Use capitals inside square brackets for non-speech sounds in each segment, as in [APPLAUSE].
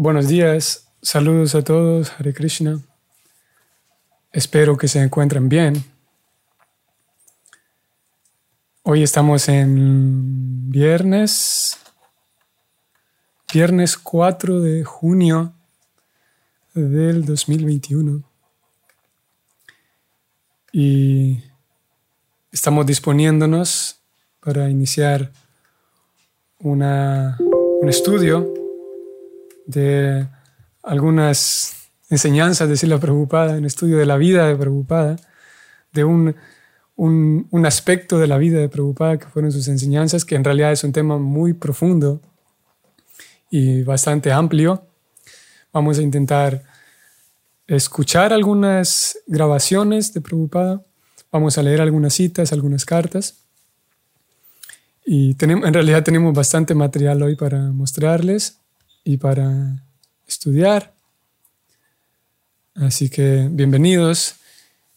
Buenos días, saludos a todos, Hare Krishna. Espero que se encuentren bien. Hoy estamos en viernes, viernes 4 de junio del 2021. Y estamos disponiéndonos para iniciar una, un estudio de algunas enseñanzas de Sila Prabhupada, un estudio de la vida de Prabhupada, de un, un, aspecto de la vida de Prabhupada que fueron sus enseñanzas, que en realidad es un tema muy profundo y bastante amplio. Vamos a intentar escuchar algunas grabaciones de Prabhupada, vamos a leer algunas citas, algunas cartas. Y tenemos, en realidad tenemos bastante material hoy para mostrarles y para estudiar. Así que bienvenidos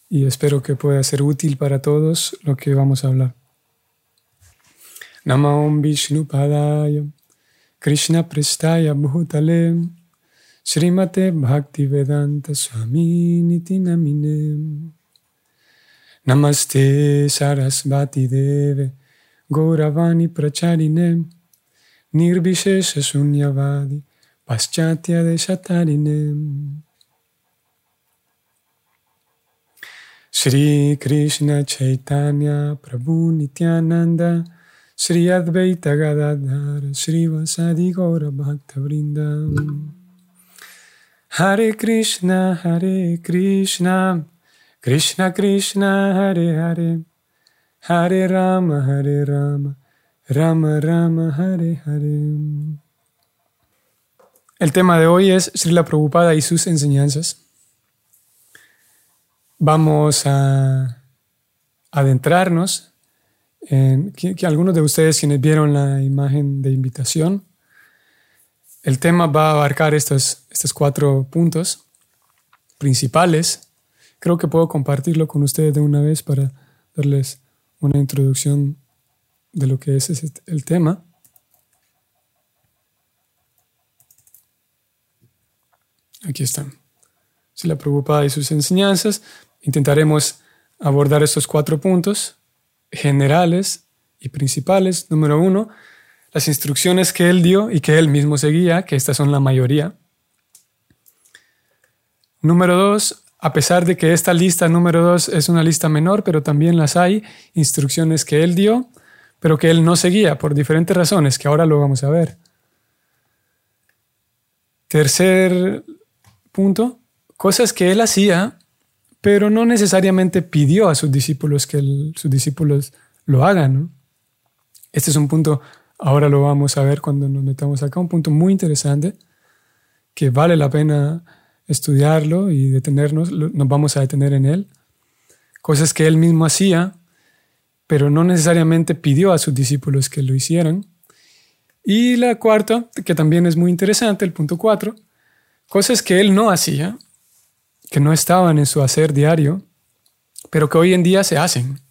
y espero que pueda ser útil para todos lo que vamos a hablar. Namaom Vishnu Padaya Krishna Prestaya Bhutale Srimate Bhaktivedanta Swami Niti Namine Namaste Sarasvati Deve Gauravani Pracharine Nirvishesha Sunyavadi Paschatya Deshatarine Sri Krishna Chaitanya Prabhu Nityananda Sri Advaita Gadadhara Sri Vasadi Gaura Bhakta Vrindam Hare Krishna Hare Krishna Krishna Krishna Hare Hare Hare Rama Hare Rama Rama Rama Hare Hare. El tema de hoy es Srila Prabhupada y sus enseñanzas. Vamos a adentrarnos en que, algunos de ustedes quienes vieron la imagen de invitación, el tema va a abarcar estos, estos cuatro puntos principales. Creo que puedo compartirlo con ustedes de una vez para darles una introducción de lo que es el tema. Aquí están. Si la preocupada y sus enseñanzas, intentaremos abordar estos cuatro puntos generales y principales. Número uno, las instrucciones que él dio y que él mismo seguía, que estas son la mayoría. Número dos, a pesar de que esta lista número dos es una lista menor, pero también las hay, instrucciones que él dio pero que él no seguía por diferentes razones, que ahora lo vamos a ver. Tercer punto, cosas que él hacía, pero no necesariamente pidió a sus discípulos que sus discípulos lo hagan. Este es un punto, ahora lo vamos a ver cuando nos metamos acá, un punto muy interesante que vale la pena estudiarlo y detenernos, nos vamos a detener en él. Cosas que él mismo hacía, pero no necesariamente pidió a sus discípulos que lo hicieran. Y la cuarta, que también es muy interesante, el punto cuatro, cosas que él no hacía, que no estaban en su hacer diario, pero que hoy en día se hacen.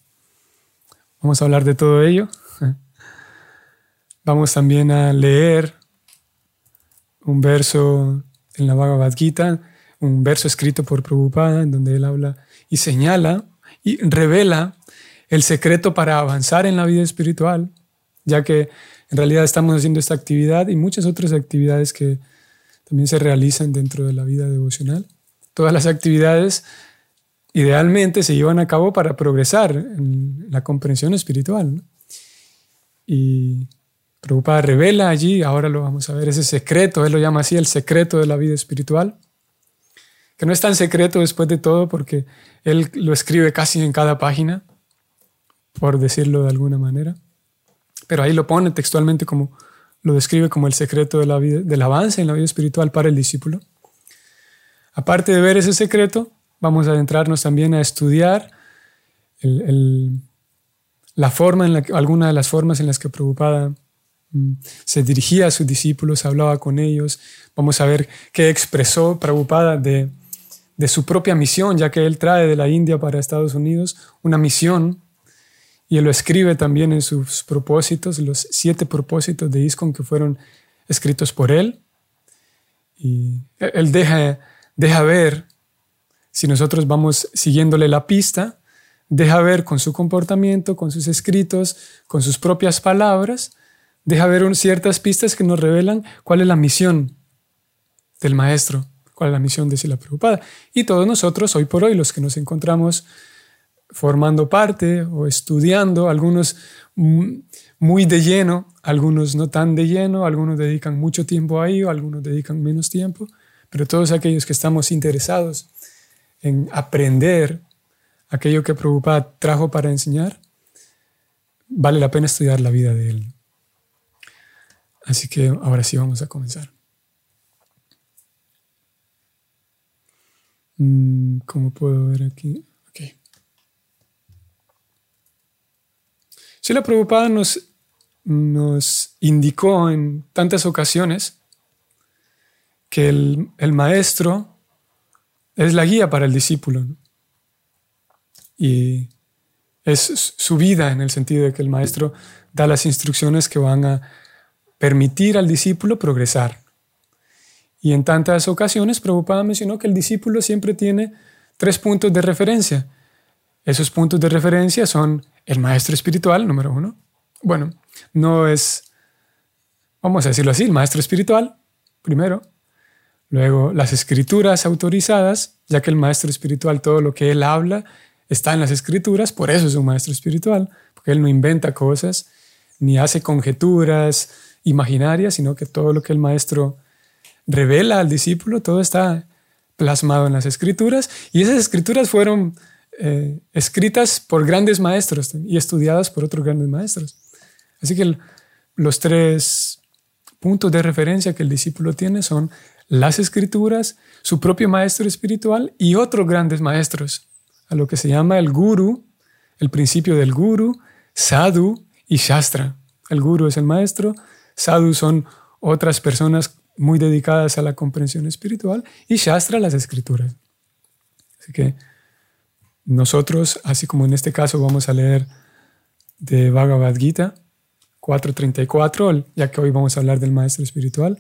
Vamos a hablar de todo ello. Vamos también a leer un verso en la Bhagavad Gita, un verso escrito por Prabhupada, en donde él habla y señala y revela el secreto para avanzar en la vida espiritual, ya que en realidad estamos haciendo esta actividad y muchas otras actividades que también se realizan dentro de la vida devocional. Todas las actividades idealmente se llevan a cabo para progresar en la comprensión espiritual. Y Prabhupada revela allí, ahora lo vamos a ver, ese secreto, él lo llama así, el secreto de la vida espiritual, que no es tan secreto después de todo porque él lo escribe casi en cada página, por decirlo de alguna manera. Pero ahí lo pone textualmente como lo describe como el secreto de la vida, del avance en la vida espiritual para el discípulo. Aparte de ver ese secreto, vamos a adentrarnos también a estudiar la forma en alguna de las formas en las que Prabhupada mm, se dirigía a sus discípulos, hablaba con ellos. Vamos a ver qué expresó Prabhupada de, de su propia misión, ya que él trae de la India para Estados Unidos una misión y él lo escribe también en sus propósitos, los siete propósitos de ISKCON que fueron escritos por él. Y Él deja, deja ver, si nosotros vamos siguiéndole la pista, deja ver con su comportamiento, con sus escritos, con sus propias palabras, deja ver ciertas pistas que nos revelan cuál es la misión del maestro, cuál es la misión de Sila Preocupada. Y todos nosotros, hoy por hoy, los que nos encontramos formando parte o estudiando, algunos muy de lleno, algunos no tan de lleno, algunos dedican mucho tiempo ahí o algunos dedican menos tiempo, pero todos aquellos que estamos interesados en aprender aquello que Prabhupada trajo para enseñar, vale la pena estudiar la vida de él. Así que ahora sí vamos a comenzar. Mm, ¿Cómo puedo ver aquí? Si la Prabhupada nos, nos indicó en tantas ocasiones que el, maestro es la guía para el discípulo. Y es su vida en el sentido de que el maestro da las instrucciones que van a permitir al discípulo progresar. Y en tantas ocasiones, Prabhupada mencionó que el discípulo siempre tiene tres puntos de referencia. Esos puntos de referencia son el maestro espiritual, número uno. Bueno, no es, vamos a decirlo así, el maestro espiritual, primero. Luego, las escrituras autorizadas, ya que el maestro espiritual, todo lo que él habla, está en las escrituras, por eso es un maestro espiritual, porque él no inventa cosas, ni hace conjeturas imaginarias, sino que todo lo que el maestro revela al discípulo, todo está plasmado en las escrituras, y esas escrituras fueron eh, escritas por grandes maestros y estudiadas por otros grandes maestros. Así que los tres puntos de referencia que el discípulo tiene son las escrituras, su propio maestro espiritual y otros grandes maestros, a lo que se llama el guru, el principio del guru, sadhu y shastra. El guru es el maestro, sadhu son otras personas muy dedicadas a la comprensión espiritual y shastra las escrituras. Así que nosotros, así como en este caso vamos a leer de Bhagavad Gita 4.34, ya que hoy vamos a hablar del maestro espiritual.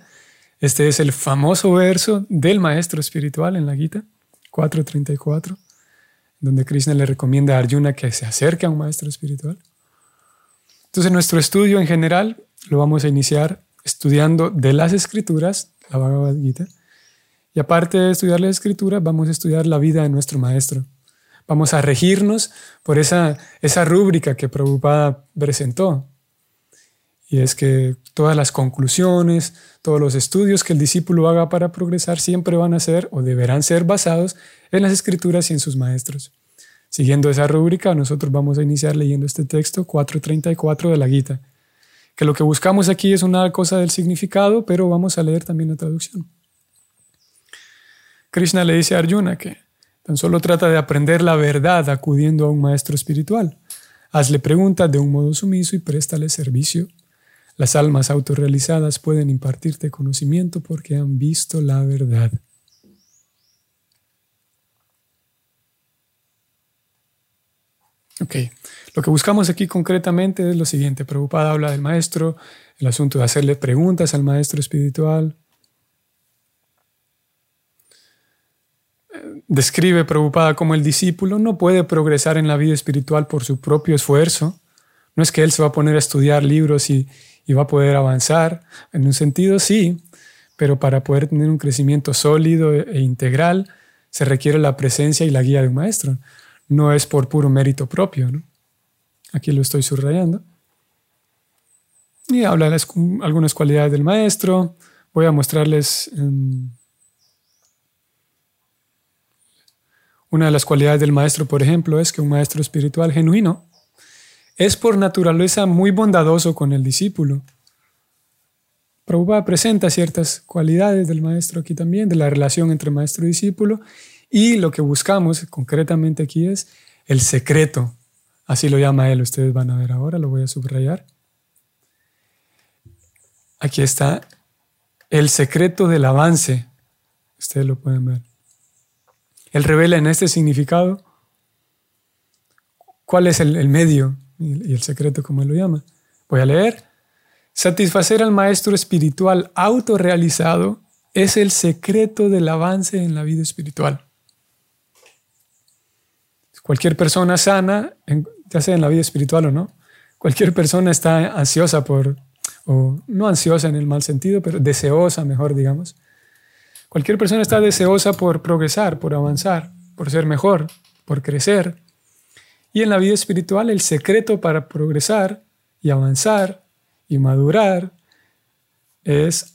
Este es el famoso verso del maestro espiritual en la Gita 4.34, donde Krishna le recomienda a Arjuna que se acerque a un maestro espiritual. Entonces nuestro estudio en general lo vamos a iniciar estudiando de las escrituras, la Bhagavad Gita, y aparte de estudiar la escritura, vamos a estudiar la vida de nuestro maestro. Vamos a regirnos por esa, esa rúbrica que Prabhupada presentó. Y es que todas las conclusiones, todos los estudios que el discípulo haga para progresar siempre van a ser o deberán ser basados en las escrituras y en sus maestros. Siguiendo esa rúbrica, nosotros vamos a iniciar leyendo este texto 434 de la Gita, que lo que buscamos aquí es una cosa del significado, pero vamos a leer también la traducción. Krishna le dice a Arjuna que Tan solo trata de aprender la verdad acudiendo a un maestro espiritual. Hazle preguntas de un modo sumiso y préstale servicio. Las almas autorrealizadas pueden impartirte conocimiento porque han visto la verdad. Ok, lo que buscamos aquí concretamente es lo siguiente. Preocupada habla del maestro, el asunto de hacerle preguntas al maestro espiritual, describe preocupada como el discípulo no puede progresar en la vida espiritual por su propio esfuerzo. No es que él se va a poner a estudiar libros y, va a poder avanzar. En un sentido sí, pero para poder tener un crecimiento sólido e integral se requiere la presencia y la guía de un maestro. No es por puro mérito propio. Aquí lo estoy subrayando. Y habla de algunas cualidades del maestro. Voy a mostrarles... Em, Una de las cualidades del maestro, por ejemplo, es que un maestro espiritual genuino es por naturaleza muy bondadoso con el discípulo. Prabhupada presenta ciertas cualidades del maestro aquí también, de la relación entre maestro y discípulo, y lo que buscamos concretamente aquí es el secreto. Así lo llama él, ustedes van a ver ahora, lo voy a subrayar. Aquí está el secreto del avance. Ustedes lo pueden ver. Él revela en este significado cuál es el, medio y el secreto, como él lo llama. Voy a leer. Satisfacer al maestro espiritual autorrealizado es el secreto del avance en la vida espiritual. Cualquier persona sana, ya sea en la vida espiritual o no, cualquier persona está ansiosa por, o no ansiosa en el mal sentido, pero deseosa, mejor digamos. Cualquier persona está deseosa por progresar, por avanzar, por ser mejor, por crecer. Y en la vida espiritual el secreto para progresar y avanzar y madurar es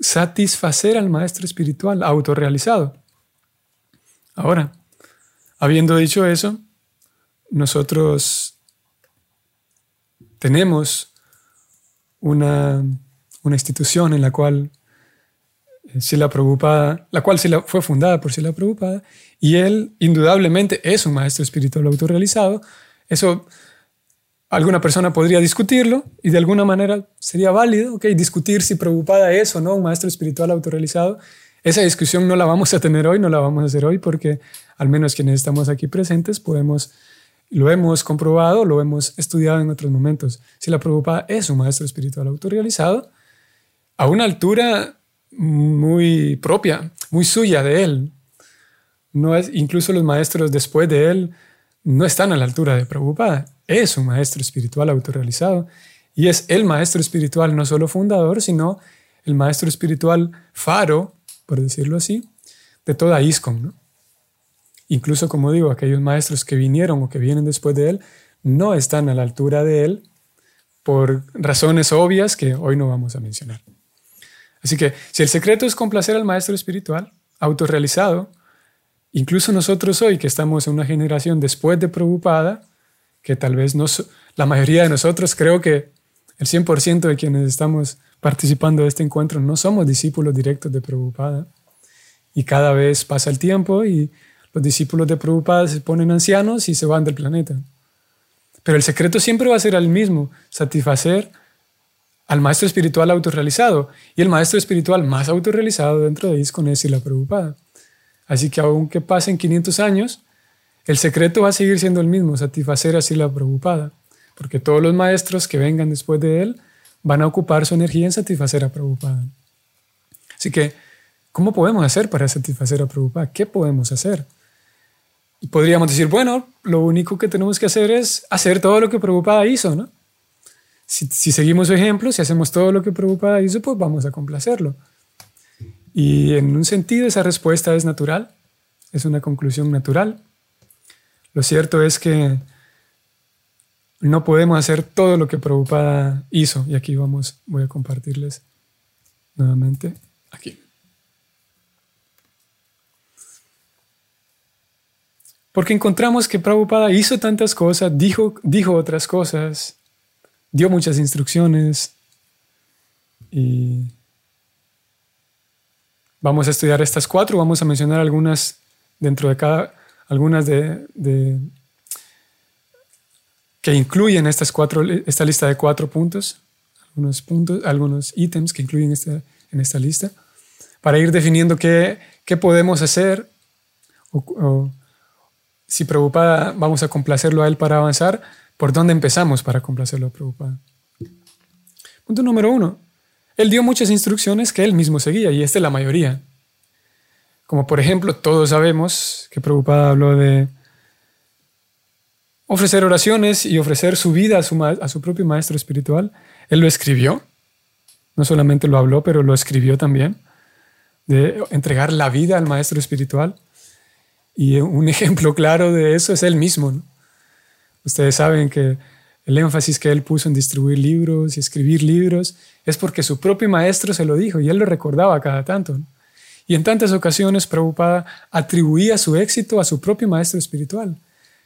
satisfacer al maestro espiritual autorrealizado. Ahora, habiendo dicho eso, nosotros tenemos una, institución en la cual Sila Prabhupada, la cual fue fundada por Sila Prabhupada, y él indudablemente es un maestro espiritual autorrealizado. Eso Alguna persona podría discutirlo y de alguna manera sería válido, ¿ok? Discutir si Prabhupada es o no un maestro espiritual autorrealizado. Esa discusión no la vamos a tener hoy, no la vamos a hacer hoy porque al menos quienes estamos aquí presentes podemos, lo hemos comprobado, lo hemos estudiado en otros momentos. Si la Prabhupada es un maestro espiritual autorrealizado, a una altura muy propia, muy suya de él. No es, incluso los maestros después de él no están a la altura de Prabhupada es un maestro espiritual autorrealizado y es el maestro espiritual no solo fundador, sino el maestro espiritual faro, por decirlo así, de toda ISKCON. Incluso, como digo, aquellos maestros que vinieron o que vienen después de él no están a la altura de él por razones obvias que hoy no vamos a mencionar. Así que si el secreto es complacer al maestro espiritual, autorrealizado, incluso nosotros hoy que estamos en una generación después de Prabhupada, que tal vez no, la mayoría de nosotros, creo que el 100% de quienes estamos participando de este encuentro no somos discípulos directos de Prabhupada. Y cada vez pasa el tiempo y los discípulos de Prabhupada se ponen ancianos y se van del planeta. Pero el secreto siempre va a ser el mismo, satisfacer al maestro espiritual autorrealizado. Y el maestro espiritual más autorrealizado dentro de ISKCON es la Prabhupada. Así que aunque pasen 500 años, el secreto va a seguir siendo el mismo, satisfacer así la preocupada, porque todos los maestros que vengan después de él van a ocupar su energía en satisfacer a Prabhupada. Así que, ¿cómo podemos hacer para satisfacer a Prabhupada? ¿Qué podemos hacer? Podríamos decir, bueno, lo único que tenemos que hacer es hacer todo lo que Prabhupada hizo, ¿no? Si, seguimos su ejemplo, si hacemos todo lo que Prabhupada hizo, pues vamos a complacerlo. Y en un sentido esa respuesta es natural, es una conclusión natural. Lo cierto es que no podemos hacer todo lo que Prabhupada hizo. Y aquí vamos, voy a compartirles nuevamente aquí. Porque encontramos que Prabhupada hizo tantas cosas, dijo, dijo otras cosas, dio muchas instrucciones y vamos a estudiar estas cuatro, vamos a mencionar algunas dentro de cada algunas de, que incluyen estas cuatro, esta lista de cuatro puntos, algunos puntos, algunos ítems que incluyen esta, en esta lista, para ir definiendo qué, qué podemos hacer o, si preocupada vamos a complacerlo a él para avanzar, ¿por dónde empezamos para complacerlo a preocupada? Punto número uno. Él dio muchas instrucciones que él mismo seguía y esta es la mayoría. Como por ejemplo, todos sabemos que Prabhupada habló de ofrecer oraciones y ofrecer su vida a su, a su propio maestro espiritual. Él lo escribió, no solamente lo habló, pero lo escribió también, de entregar la vida al maestro espiritual. Y un [LAUGHS] ejemplo claro de eso es él mismo. Ustedes saben que el énfasis que él puso en distribuir libros y escribir libros es porque su propio maestro se lo dijo y él lo recordaba cada tanto. Y en tantas ocasiones Prabhupada atribuía su éxito a su propio maestro espiritual.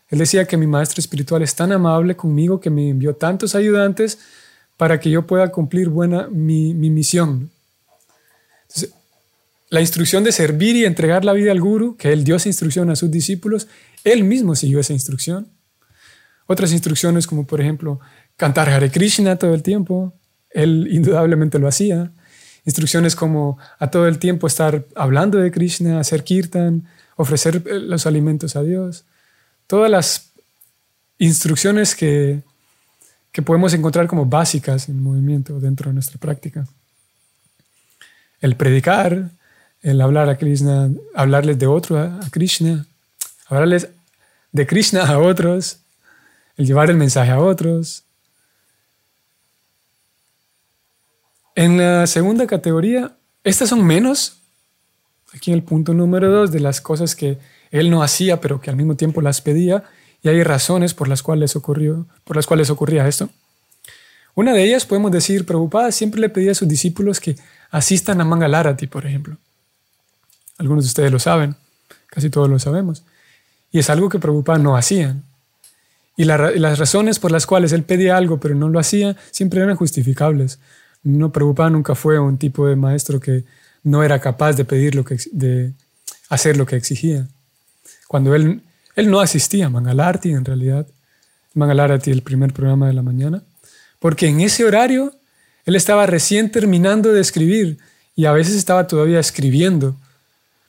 Él decía que mi maestro espiritual es tan amable conmigo que me envió tantos ayudantes para que yo pueda cumplir buena mi, misión. la instrucción de servir y entregar la vida al guru, que él dio esa instrucción a sus discípulos, él mismo siguió esa instrucción. Otras instrucciones como por ejemplo cantar Hare Krishna todo el tiempo, él indudablemente lo hacía instrucciones como a todo el tiempo estar hablando de Krishna, hacer kirtan, ofrecer eh, los alimentos a Dios. Todas las instrucciones que, que podemos encontrar como básicas en movimiento dentro de nuestra práctica. el predicar, el hablar a Krishna, hablarles de otro a, Krishna, hablarles de Krishna a otros, el llevar el mensaje a otros. En la segunda categoría, estas son menos, aquí en el punto número dos, de las cosas que él no hacía, pero que al mismo tiempo las pedía, y hay razones por las cuales ocurrió, por las cuales ocurría esto. Una de ellas, podemos decir, preocupada, siempre le pedía a sus discípulos que asistan a Mangalarati, por ejemplo. Algunos de ustedes lo saben, casi todos lo sabemos. Y es algo que Prabhupada no hacían. Y, las razones por las cuales él pedía algo pero no lo hacía siempre eran justificables. No, Prabhupada nunca fue un tipo de maestro que no era capaz de pedir lo que, de hacer lo que exigía. Cuando él, él no asistía a Mangalarti, en realidad, Mangalarti, el primer programa de la mañana, porque en ese horario él estaba recién terminando de escribir y a veces estaba todavía escribiendo.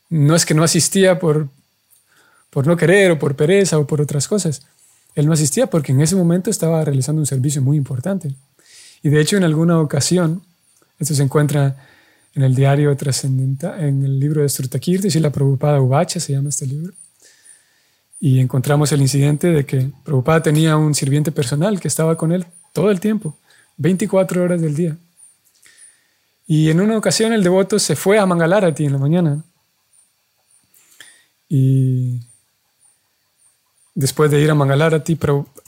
No es que no asistía por, por no querer o por pereza o por otras cosas. Él no asistía porque en ese momento estaba realizando un servicio muy importante. Y de hecho en alguna ocasión, esto se encuentra en el diario trascendental, en el libro de Strutakirti, si la Prabhupada Uvacha se llama este libro. Y encontramos el incidente de que Prabhupada tenía un sirviente personal que estaba con él todo el tiempo, 24 horas del día. Y en una ocasión el devoto se fue a Mangalarati en la mañana. Y después de ir a Mangalarati,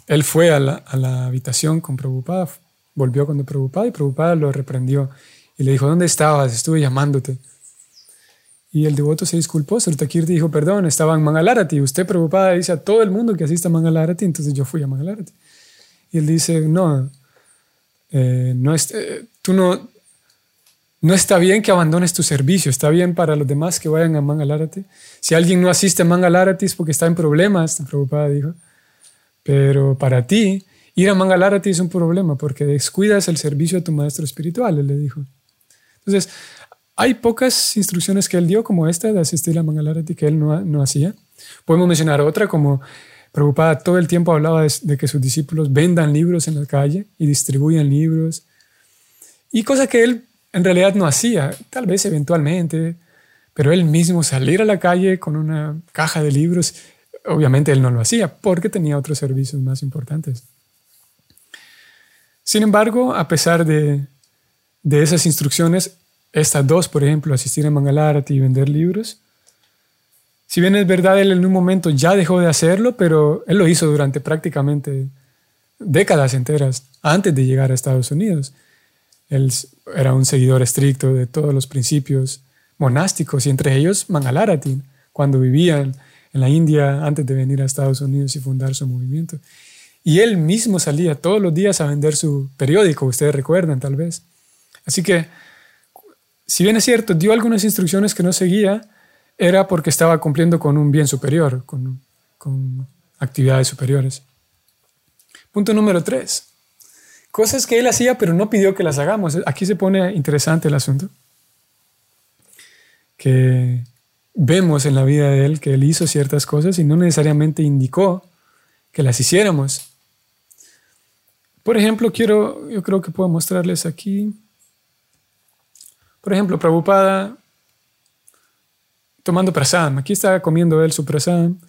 él fue a la, habitación con Prabhupada, volvió con Prabhupada y Prabhupada lo reprendió y le dijo, ¿dónde estabas? Estuve llamándote. Y el devoto se disculpó, Surtakirti dijo, perdón, estaba en Mangalarati. Usted, Prabhupada, dice a todo el mundo que asista a Mangalarati, entonces yo fui a Mangalarati. Y él dice, no, eh, no eh, tú no, no está bien que abandones tu servicio, está bien para los demás que vayan a Mangalarati. Si alguien no asiste a Mangalarati es porque está en problemas, preocupada dijo. Pero para ti, ir a Mangalarati es un problema porque descuidas el servicio a tu maestro espiritual, le dijo. Entonces, hay pocas instrucciones que él dio como esta de asistir a Mangalarati que él no, no hacía. Podemos mencionar otra como Preocupada todo el tiempo hablaba de, que sus discípulos vendan libros en la calle y distribuyan libros. Y cosa que él en realidad no hacía, tal vez eventualmente, pero él mismo salir a la calle con una caja de libros, obviamente él no lo hacía porque tenía otros servicios más importantes. Sin embargo, a pesar de, de esas instrucciones, estas dos, por ejemplo, asistir a Mangalarati y vender libros, si bien es verdad, él en un momento ya dejó de hacerlo, pero él lo hizo durante prácticamente décadas enteras antes de llegar a Estados Unidos. Él era un seguidor estricto de todos los principios monásticos y entre ellos Mangalarati, cuando vivía en la India antes de venir a Estados Unidos y fundar su movimiento. Y él mismo salía todos los días a vender su periódico, ustedes recuerdan tal vez. Así que, si bien es cierto, dio algunas instrucciones que no seguía, era porque estaba cumpliendo con un bien superior, con, actividades superiores. Punto número tres. Cosas que él hacía pero no pidió que las hagamos. Aquí se pone interesante el asunto. Que vemos en la vida de él que él hizo ciertas cosas y no necesariamente indicó que las hiciéramos. Por ejemplo, quiero, yo creo que puedo mostrarles aquí. Por ejemplo, Prabhupada tomando prasadam. Aquí está comiendo él su prasadam.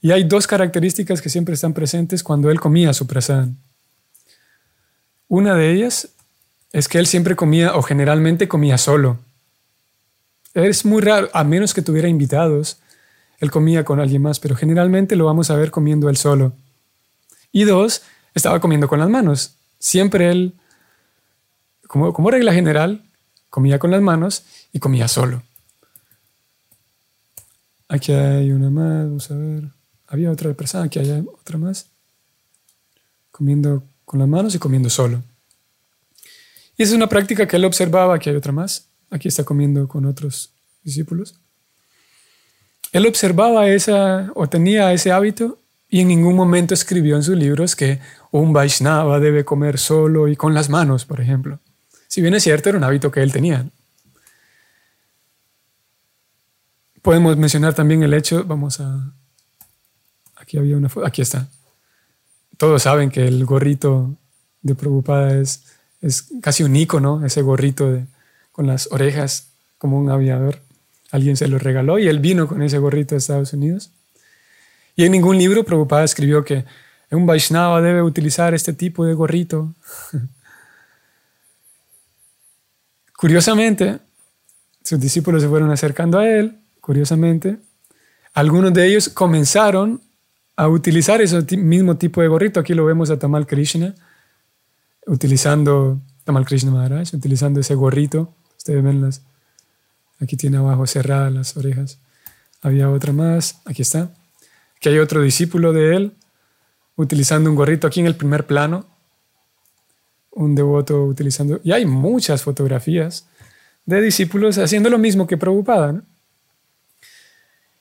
Y hay dos características que siempre están presentes cuando él comía su prasadam. Una de ellas es que él siempre comía o generalmente comía solo. Es muy raro, a menos que tuviera invitados, él comía con alguien más, pero generalmente lo vamos a ver comiendo él solo. Y dos, estaba comiendo con las manos. Siempre él, como, como regla general, comía con las manos y comía solo. Aquí hay una más, vamos a ver. Había otra persona, aquí hay otra más. Comiendo con las manos y comiendo solo. Y esa es una práctica que él observaba, aquí hay otra más. Aquí está comiendo con otros discípulos. Él observaba esa o tenía ese hábito y en ningún momento escribió en sus libros que un Vaishnava debe comer solo y con las manos, por ejemplo. Si bien es cierto, era un hábito que él tenía. Podemos mencionar también el hecho, vamos a... Aquí había una foto, aquí está. Todos saben que el gorrito de Prabhupada es, es casi un icono, ese gorrito con las orejas como un aviador. Alguien se lo regaló y él vino con ese gorrito de Estados Unidos. Y en ningún libro Prabhupada escribió que un Vaishnava debe utilizar este tipo de gorrito. [LAUGHS] Curiosamente, sus discípulos se fueron acercando a él, curiosamente. Algunos de ellos comenzaron a utilizar ese mismo tipo de gorrito. Aquí lo vemos a Tamal Krishna, utilizando, Tamal Krishna Maharaj, utilizando ese gorrito. Ustedes ven las, aquí tiene abajo cerradas las orejas. Había otra más, aquí está. Aquí hay otro discípulo de él, utilizando un gorrito aquí en el primer plano. Un devoto utilizando, y hay muchas fotografías de discípulos haciendo lo mismo que Prabhupada.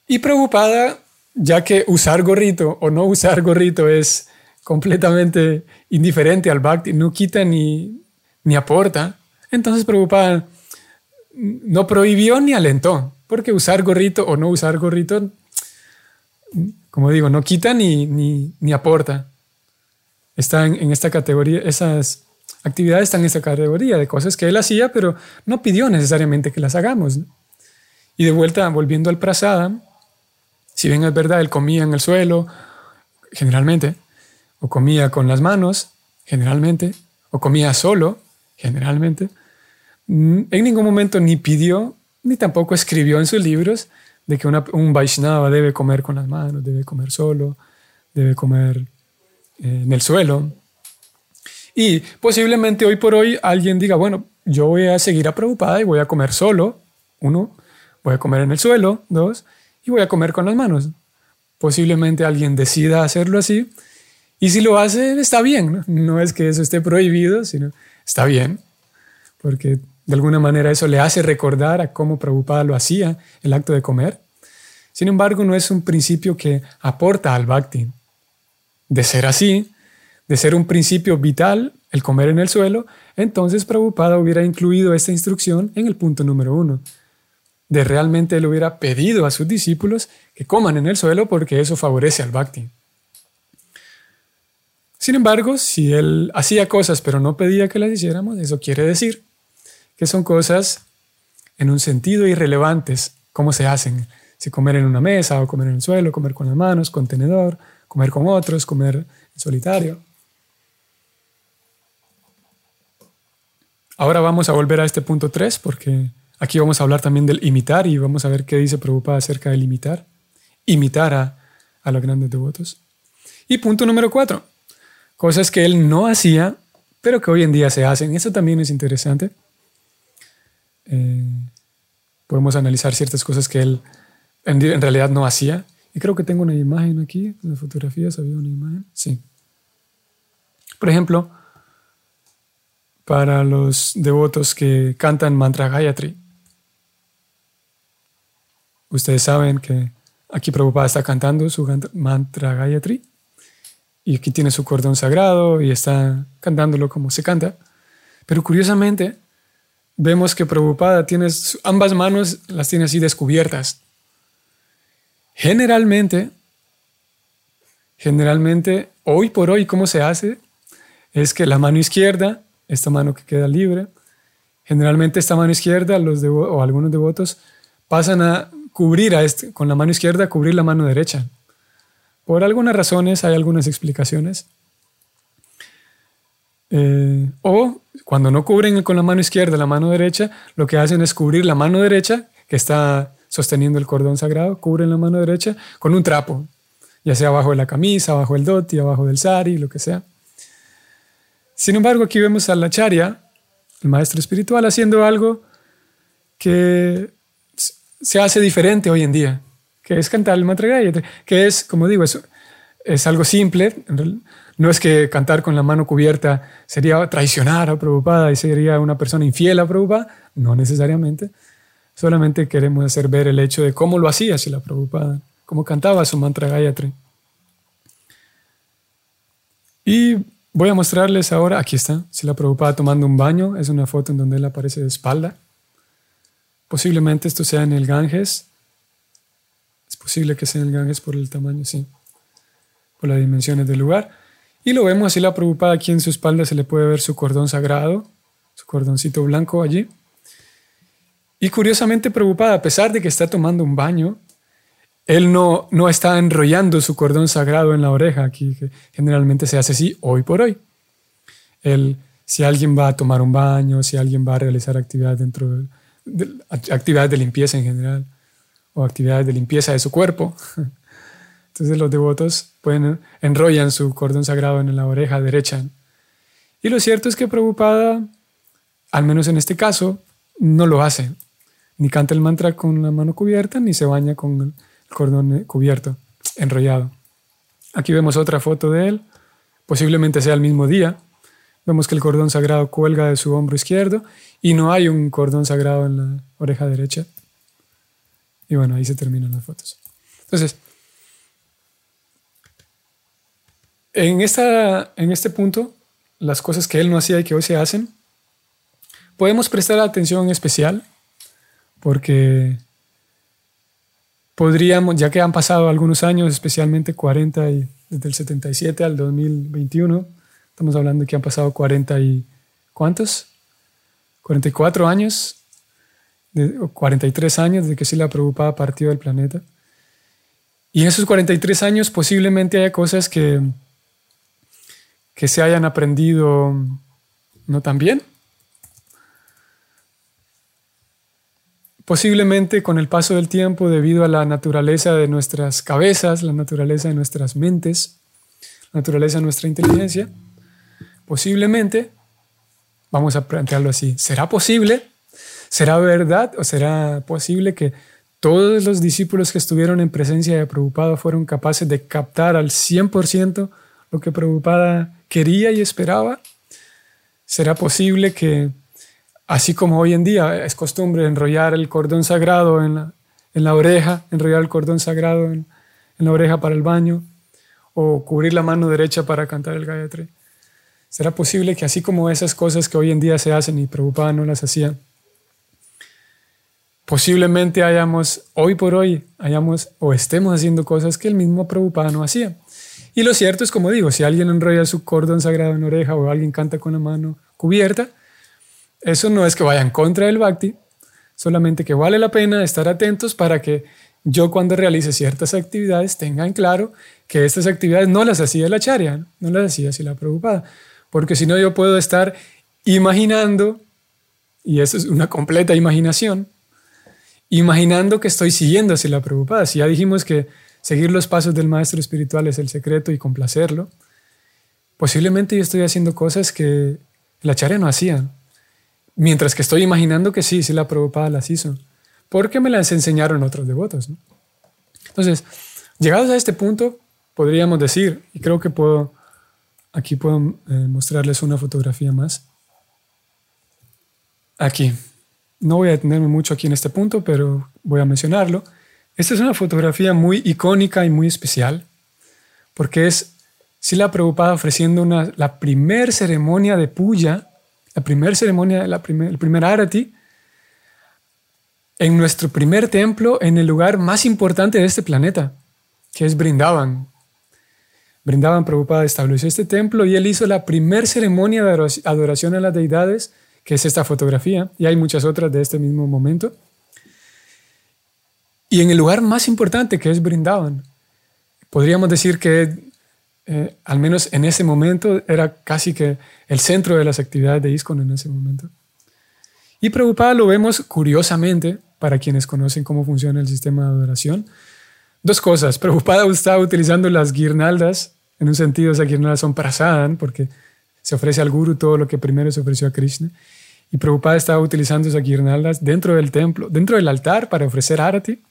Y Prabhupada ya que usar gorrito o no usar gorrito es completamente indiferente al bhakti, no quita ni, ni aporta, entonces Prabhupada no prohibió ni alentó, porque usar gorrito o no usar gorrito, como digo, no quita ni, ni, aporta. Está en, esta categoría, esas actividades están en esta categoría de cosas que él hacía, pero no pidió necesariamente que las hagamos. Y de vuelta, volviendo al prasada, si bien es verdad, él comía en el suelo, generalmente, o comía con las manos, generalmente, o comía solo, generalmente, mm, en ningún momento ni pidió, ni tampoco escribió en sus libros de que un Vaishnava debe comer con las manos, debe comer solo, debe comer eh, en el suelo. Y posiblemente hoy por hoy alguien diga, bueno, yo voy a seguir a Prabhupada y voy a comer solo, uno, voy a comer en el suelo, dos, y voy a comer con las manos. Posiblemente alguien decida hacerlo así y si lo hace está bien, ¿no? es que eso esté prohibido, sino está bien, porque de alguna manera eso le hace recordar a cómo Prabhupada lo hacía, el acto de comer. Sin embargo, no es un principio que aporta al bhakti. De ser así, de ser un principio vital, el comer en el suelo, entonces Prabhupada hubiera incluido esta instrucción en el punto número uno de realmente él hubiera pedido a sus discípulos que coman en el suelo porque eso favorece al bhakti. Sin embargo, si él hacía cosas pero no pedía que las hiciéramos, eso quiere decir que son cosas en un sentido irrelevantes, cómo se hacen. Si comer en una mesa o comer en el suelo, comer con las manos, con tenedor, comer con otros, comer en solitario. Ahora vamos a volver a este punto 3 porque Aquí vamos a hablar también del imitar y vamos a ver qué dice Prabhupada acerca del imitar. Imitar a, los grandes devotos. Y punto número cuatro, cosas que él no hacía, pero que hoy en día se hacen. Eso también es interesante. Eh, podemos analizar ciertas cosas que él en, realidad no hacía. Y creo que tengo una imagen aquí, en las fotografías había una imagen. Sí. Por ejemplo, para los devotos que cantan mantra Gayatri, Ustedes saben que aquí Prabhupada está cantando su mantra Gayatri y aquí tiene su cordón sagrado y está cantándolo como se canta. Pero curiosamente vemos que Prabhupada tiene ambas manos las tiene así descubiertas. Generalmente, generalmente, hoy por hoy, ¿cómo se hace? Es que la mano izquierda, esta mano que queda libre, generalmente esta mano izquierda, los o algunos devotos pasan a cubrir a este, con la mano izquierda, cubrir la mano derecha. Por algunas razones hay algunas explicaciones. Eh, o cuando no cubren con la mano izquierda la mano derecha, lo que hacen es cubrir la mano derecha, que está sosteniendo el cordón sagrado, cubren la mano derecha con un trapo, ya sea abajo de la camisa, abajo del doti, abajo del sari, lo que sea. Sin embargo, aquí vemos a la charya, el maestro espiritual, haciendo algo que se hace diferente hoy en día, que es cantar el mantra Gayatri, que es, como digo, es, algo simple. No es que cantar con la mano cubierta sería traicionar a Prabhupada y sería una persona infiel a Prabhupada, no necesariamente. Solamente queremos hacer ver el hecho de cómo lo hacía la Prabhupada, cómo cantaba su mantra Gayatri. Y voy a mostrarles ahora, aquí está, si la Prabhupada tomando un baño, es una foto en donde él aparece de espalda. Posiblemente esto sea en el Ganges. Es posible que sea en el Ganges por el tamaño, sí. Por las dimensiones del lugar. Y lo vemos así la preocupada aquí en su espalda se le puede ver su cordón sagrado, su cordoncito blanco allí. Y curiosamente preocupada, a pesar de que está tomando un baño, él no, no está enrollando su cordón sagrado en la oreja, aquí que generalmente se hace así hoy por hoy. Él, si alguien va a tomar un baño, si alguien va a realizar actividades dentro de, actividades de limpieza en general o actividades de limpieza de su cuerpo, [LAUGHS] entonces los devotos pueden enrollan su cordón sagrado en la oreja derecha. Y lo cierto es que preocupada, al menos en este caso, no lo hace. Ni canta el mantra con la mano cubierta, ni se baña con el cordón cubierto, enrollado. Aquí vemos otra foto de él, posiblemente sea el mismo día. Vemos que el cordón sagrado cuelga de su hombro izquierdo y no hay un cordón sagrado en la oreja derecha. Y bueno, ahí se terminan las fotos. Entonces, en, esta, en este punto, las cosas que él no hacía y que hoy se hacen, podemos prestar atención especial porque podríamos, ya que han pasado algunos años, especialmente 40 y desde el 77 al 2021, estamos hablando de que han pasado 40 y ¿cuántos? 44 años, de, 43 años desde que Sila Prabhupada partió del planeta. Y en esos 43 años posiblemente haya cosas que, que se hayan aprendido no tan bien Posiblemente con el paso del tiempo, debido a la naturaleza de nuestras cabezas, la naturaleza de nuestras mentes, la naturaleza de nuestra inteligencia, posiblemente, vamos a plantearlo así, ¿será posible? ¿Será verdad o será posible que todos los discípulos que estuvieron en presencia de Prabhupada fueron capaces de captar al 100% lo que Prabhupada quería y esperaba? ¿Será posible que Así como hoy en día es costumbre enrollar el cordón sagrado en la, oreja, enrollar el cordón sagrado en, en, la oreja para el baño, o cubrir la mano derecha para cantar el Gayatri. ¿Será posible que así como esas cosas que hoy en día se hacen y Prabhupada no las hacía, posiblemente hayamos, hoy por hoy, hayamos o estemos haciendo cosas que el mismo Prabhupada no hacía? Y lo cierto es, como digo, si alguien enrolla su cordón sagrado en oreja o alguien canta con la mano cubierta, eso no es que vaya en contra del bhakti, solamente que vale la pena estar atentos para que yo cuando realice ciertas actividades tenga en claro que estas actividades no las hacía la charya, no las hacía así la preocupada, porque si no yo puedo estar imaginando, y eso es una completa imaginación, imaginando que estoy siguiendo así la preocupada. Si ya dijimos que seguir los pasos del maestro espiritual es el secreto y complacerlo, posiblemente yo estoy haciendo cosas que la charya no hacía. Mientras que estoy imaginando que sí, sí la las hizo, porque me las enseñaron otros devotos. Entonces, llegados a este punto, podríamos decir, y creo que puedo, aquí puedo eh, mostrarles una fotografía más. Aquí. No voy a detenerme mucho aquí en este punto, pero voy a mencionarlo. Esta es una fotografía muy icónica y muy especial, porque es Sila Prabhupada ofreciendo una, la primer ceremonia de puya la primera ceremonia, la el primer arati, en nuestro primer templo, en el lugar más importante de este planeta, que es Brindavan. Brindavan Prabhupada estableció este templo y él hizo la primera ceremonia de adoración a las deidades, que es esta fotografía, y hay muchas otras de este mismo momento. Y en el lugar más importante, que es Brindavan, podríamos decir que eh, al menos en ese momento, era casi que el centro de las actividades de ISKCON en ese momento. Y Prabhupada lo vemos curiosamente, para quienes conocen cómo funciona el sistema de adoración. Dos cosas. Prabhupada está utilizando las guirnaldas, en un sentido esas guirnaldas son prasadan, porque se ofrece al guru todo lo que primero se ofreció a Krishna. Y Prabhupada estaba utilizando esas guirnaldas dentro del templo, dentro del altar para ofrecer arati.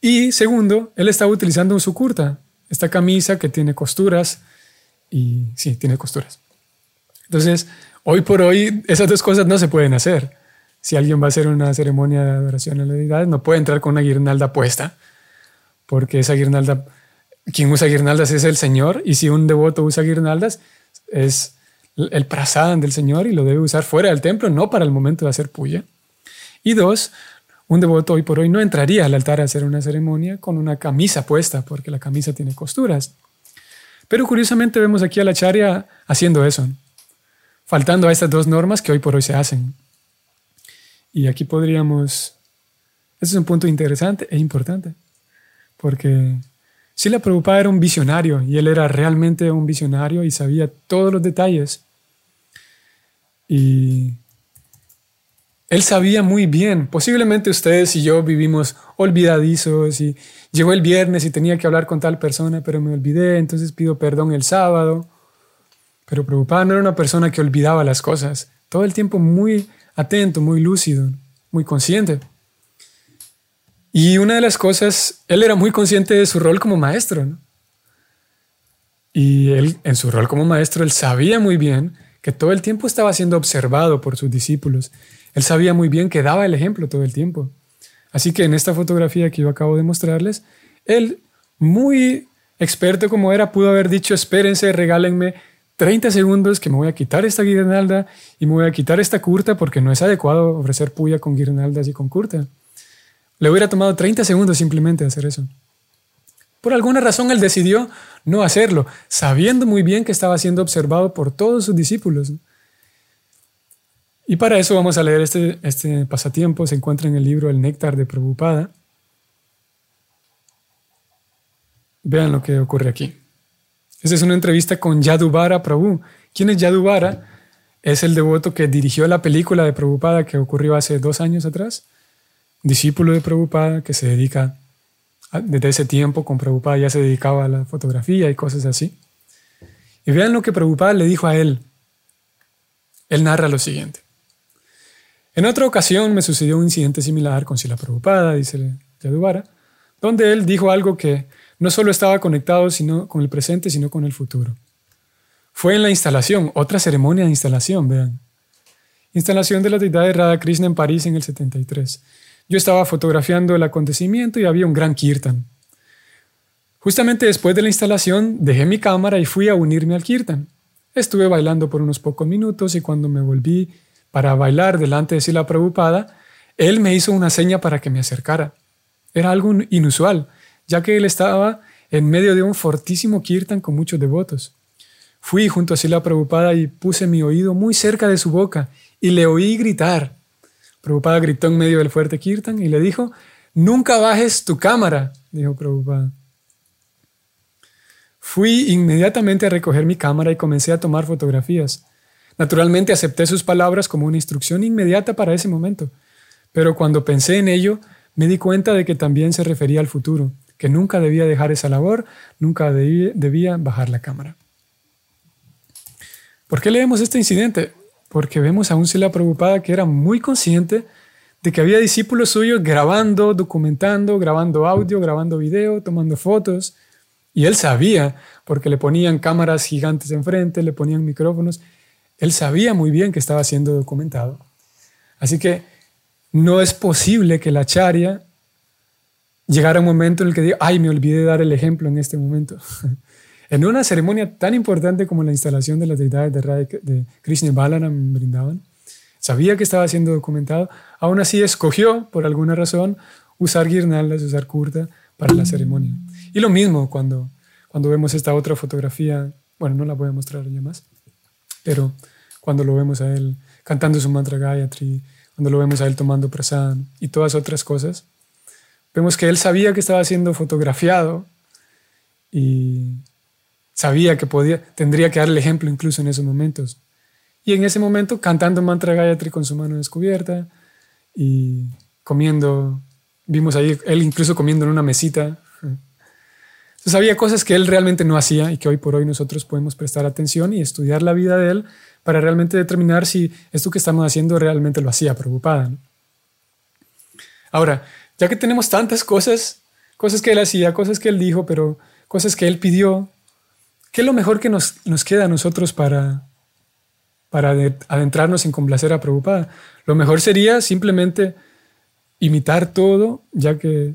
Y segundo, él estaba utilizando un sukurta, esta camisa que tiene costuras y sí, tiene costuras. Entonces, hoy por hoy esas dos cosas no se pueden hacer. Si alguien va a hacer una ceremonia de adoración a la deidad, no puede entrar con una guirnalda puesta, porque esa guirnalda, quien usa guirnaldas es el Señor, y si un devoto usa guirnaldas, es el prasadam del Señor y lo debe usar fuera del templo, no para el momento de hacer puya. Y dos, un devoto hoy por hoy no entraría al altar a hacer una ceremonia con una camisa puesta, porque la camisa tiene costuras. Pero curiosamente vemos aquí a la charia haciendo eso, faltando a estas dos normas que hoy por hoy se hacen. Y aquí podríamos... Este es un punto interesante e importante, porque la Prabhupada era un visionario y él era realmente un visionario y sabía todos los detalles. Y él sabía muy bien, posiblemente ustedes y yo vivimos olvidadizos y llegó el viernes y tenía que hablar con tal persona, pero me olvidé, entonces pido perdón el sábado. Pero Prabhupada no era una persona que olvidaba las cosas, todo el tiempo muy atento, muy lúcido, muy consciente. Y una de las cosas, él era muy consciente de su rol como maestro. Y él, en su rol como maestro, él sabía muy bien que todo el tiempo estaba siendo observado por sus discípulos. Él sabía muy bien que daba el ejemplo todo el tiempo. Así que en esta fotografía que yo acabo de mostrarles, él, muy experto como era, pudo haber dicho, espérense, regálenme 30 segundos que me voy a quitar esta guirnalda y me voy a quitar esta curta porque no es adecuado ofrecer puya con guirnaldas y con curta. Le hubiera tomado 30 segundos simplemente hacer eso. Por alguna razón él decidió no hacerlo, sabiendo muy bien que estaba siendo observado por todos sus discípulos. Y para eso vamos a leer este, este pasatiempo, se encuentra en el libro El Néctar de Prabhupada. Vean lo que ocurre aquí. Esta es una entrevista con Yaduvara Prabhu. ¿Quién es Yaduvara? Es el devoto que dirigió la película de Prabhupada que ocurrió hace dos años atrás discípulo de Prabhupada que se dedica, desde ese tiempo con Prabhupada ya se dedicaba a la fotografía y cosas así. Y vean lo que Prabhupada le dijo a él. Él narra lo siguiente. En otra ocasión me sucedió un incidente similar con Sila Prabhupada, dice Yaduvara, donde él dijo algo que no solo estaba conectado sino con el presente, sino con el futuro. Fue en la instalación, otra ceremonia de instalación, vean. Instalación de la deidad de Radha Krishna en París en el 73. Yo estaba fotografiando el acontecimiento y había un gran kirtan. Justamente después de la instalación dejé mi cámara y fui a unirme al kirtan. Estuve bailando por unos pocos minutos y cuando me volví para bailar delante de Sila Prabhupada, él me hizo una seña para que me acercara. Era algo inusual, ya que él estaba en medio de un fortísimo kirtan con muchos devotos. Fui junto a Sila Prabhupada y puse mi oído muy cerca de su boca y le oí gritar. Prabhupada gritó en medio del fuerte kirtan y le dijo, nunca bajes tu cámara, dijo Prabhupada. Fui inmediatamente a recoger mi cámara y comencé a tomar fotografías. Naturalmente acepté sus palabras como una instrucción inmediata para ese momento, pero cuando pensé en ello, me di cuenta de que también se refería al futuro, que nunca debía dejar esa labor, nunca debía, bajar la cámara. ¿Por qué leemos este incidente? Porque vemos a un Sila Prabhupada que era muy consciente de que había discípulos suyos grabando, documentando, grabando audio, grabando video, tomando fotos. Y él sabía, porque le ponían cámaras gigantes enfrente, le ponían micrófonos, él sabía muy bien que estaba siendo documentado. Así que no es posible que la charia llegara a un momento en el que diga, ay, me olvidé dar el ejemplo en este momento. [LAUGHS] En una ceremonia tan importante como la instalación de las deidades de, de Krishna y Balaram brindaban, sabía que estaba siendo documentado, aún así escogió, por alguna razón, usar guirnaldas, usar kurta para la ceremonia. Y lo mismo cuando, cuando vemos esta otra fotografía, bueno, no la voy a mostrar ya más, pero cuando lo vemos a él cantando su mantra Gayatri, cuando lo vemos a él tomando prasad y todas otras cosas, vemos que él sabía que estaba siendo fotografiado y Sabía que podía, tendría que dar el ejemplo incluso en esos momentos. Y en ese momento cantando mantra Gayatri con su mano descubierta y comiendo, vimos ahí él incluso comiendo en una mesita. Entonces había cosas que él realmente no hacía y que hoy por hoy nosotros podemos prestar atención y estudiar la vida de él para realmente determinar si esto que estamos haciendo realmente lo hacía preocupada. Ahora, ya que tenemos tantas cosas, cosas que él hacía, cosas que él dijo, pero cosas que él pidió, ¿Qué es lo mejor que nos, queda a nosotros para, para adentrarnos en complacer a Prabhupada? Lo mejor sería simplemente imitar todo, ya que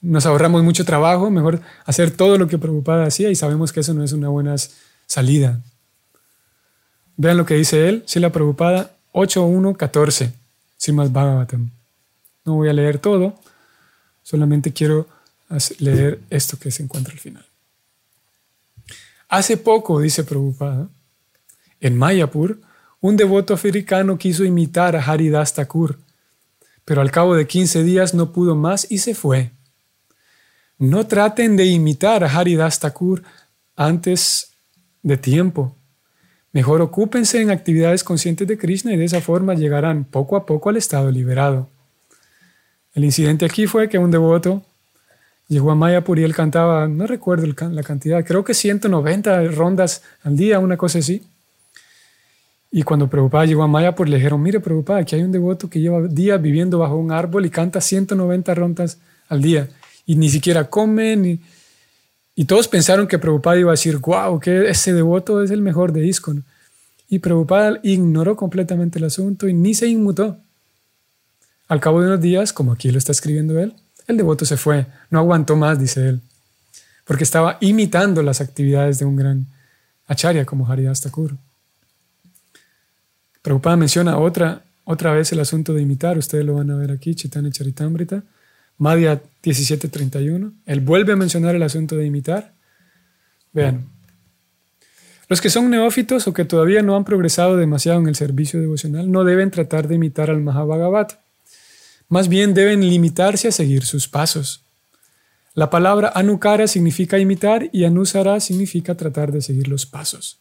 nos ahorramos mucho trabajo, mejor hacer todo lo que Prabhupada hacía y sabemos que eso no es una buena salida. Vean lo que dice él, la Prabhupada 8.1.14, más Bhagavatam. No voy a leer todo, solamente quiero leer esto que se encuentra al final. Hace poco, dice Prabhupada, en Mayapur, un devoto africano quiso imitar a Haridas Thakur. pero al cabo de 15 días no pudo más y se fue. No traten de imitar a Haridas Thakur antes de tiempo. Mejor ocúpense en actividades conscientes de Krishna y de esa forma llegarán poco a poco al estado liberado. El incidente aquí fue que un devoto llegó a Mayapur y él cantaba, no recuerdo la cantidad, creo que 190 rondas al día, una cosa así. Y cuando Prabhupada llegó a Mayapur le dijeron, mire Prabhupada, aquí hay un devoto que lleva días viviendo bajo un árbol y canta 190 rondas al día y ni siquiera come. Y todos pensaron que Prabhupada iba a decir, wow, que ese devoto es el mejor de ISKCON. Y Prabhupada ignoró completamente el asunto y ni se inmutó. Al cabo de unos días, como aquí lo está escribiendo él, el devoto se fue, no aguantó más, dice él, porque estaba imitando las actividades de un gran acharya como Haridas Thakur. Prabhupada menciona otra, otra vez el asunto de imitar, ustedes lo van a ver aquí, Chaitanya Charitamrita, Madhya 1731. Él vuelve a mencionar el asunto de imitar. Vean, los que son neófitos o que todavía no han progresado demasiado en el servicio devocional no deben tratar de imitar al Mahabhagavat. Más bien deben limitarse a seguir sus pasos. La palabra anukara significa imitar y anusara significa tratar de seguir los pasos.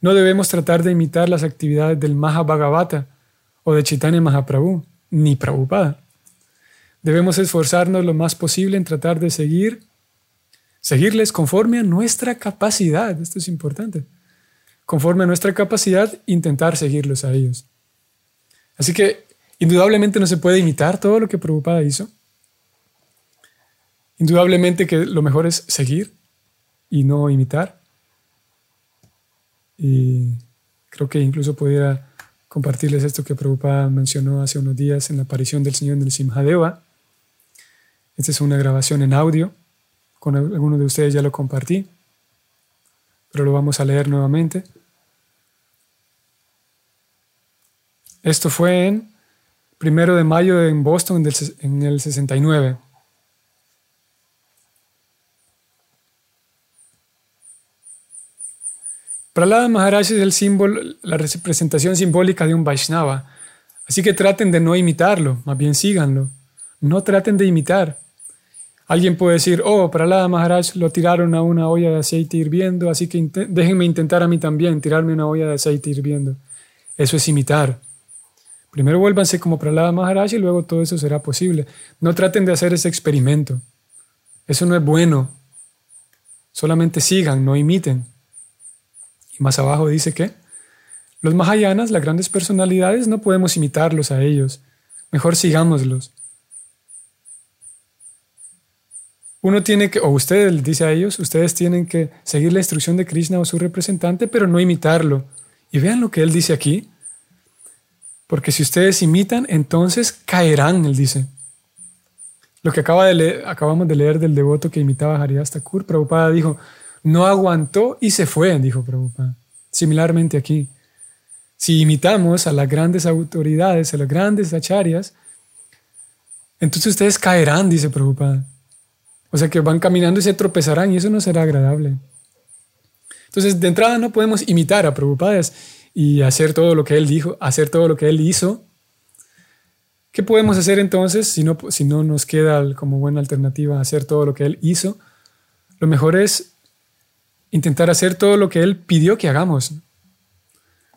No debemos tratar de imitar las actividades del Mahabhagavata o de Chaitanya Mahaprabhu, ni Prabhupada. Debemos esforzarnos lo más posible en tratar de seguir, seguirles conforme a nuestra capacidad. Esto es importante. Conforme a nuestra capacidad, intentar seguirlos a ellos. Así que Indudablemente no se puede imitar todo lo que Prabhupada hizo. Indudablemente que lo mejor es seguir y no imitar. Y creo que incluso pudiera compartirles esto que Prabhupada mencionó hace unos días en la aparición del Señor en el Simhadeva. Esta es una grabación en audio. Con algunos de ustedes ya lo compartí, pero lo vamos a leer nuevamente. Esto fue en primero de mayo en Boston en el 69. Prahlada Maharaj es el símbolo, la representación simbólica de un Vaishnava. Así que traten de no imitarlo, más bien síganlo. No traten de imitar. Alguien puede decir, oh, Prahlada Maharaj lo tiraron a una olla de aceite hirviendo, así que déjenme intentar a mí también tirarme una olla de aceite hirviendo. Eso es imitar. Primero vuélvanse como Prahlada Maharaj y luego todo eso será posible. No traten de hacer ese experimento. Eso no es bueno. Solamente sigan, no imiten. Y más abajo dice que los Mahayanas, las grandes personalidades, no podemos imitarlos a ellos. Mejor sigámoslos. Uno tiene que, o ustedes dice a ellos, ustedes tienen que seguir la instrucción de Krishna o su representante, pero no imitarlo. Y vean lo que él dice aquí. Porque si ustedes imitan, entonces caerán, él dice. Lo que acabamos de leer del devoto que imitaba a Haridas Thakur, Prabhupada dijo, no aguantó y se fue, dijo Prabhupada. Similarmente aquí, si imitamos a las grandes autoridades, a las grandes acharyas, entonces ustedes caerán, dice Prabhupada. O sea que van caminando y se tropezarán y eso no será agradable. Entonces, de entrada no podemos imitar a Prabhupada y hacer todo lo que Él dijo, hacer todo lo que Él hizo. ¿Qué podemos hacer entonces si no, si no nos queda como buena alternativa hacer todo lo que Él hizo? Lo mejor es intentar hacer todo lo que Él pidió que hagamos.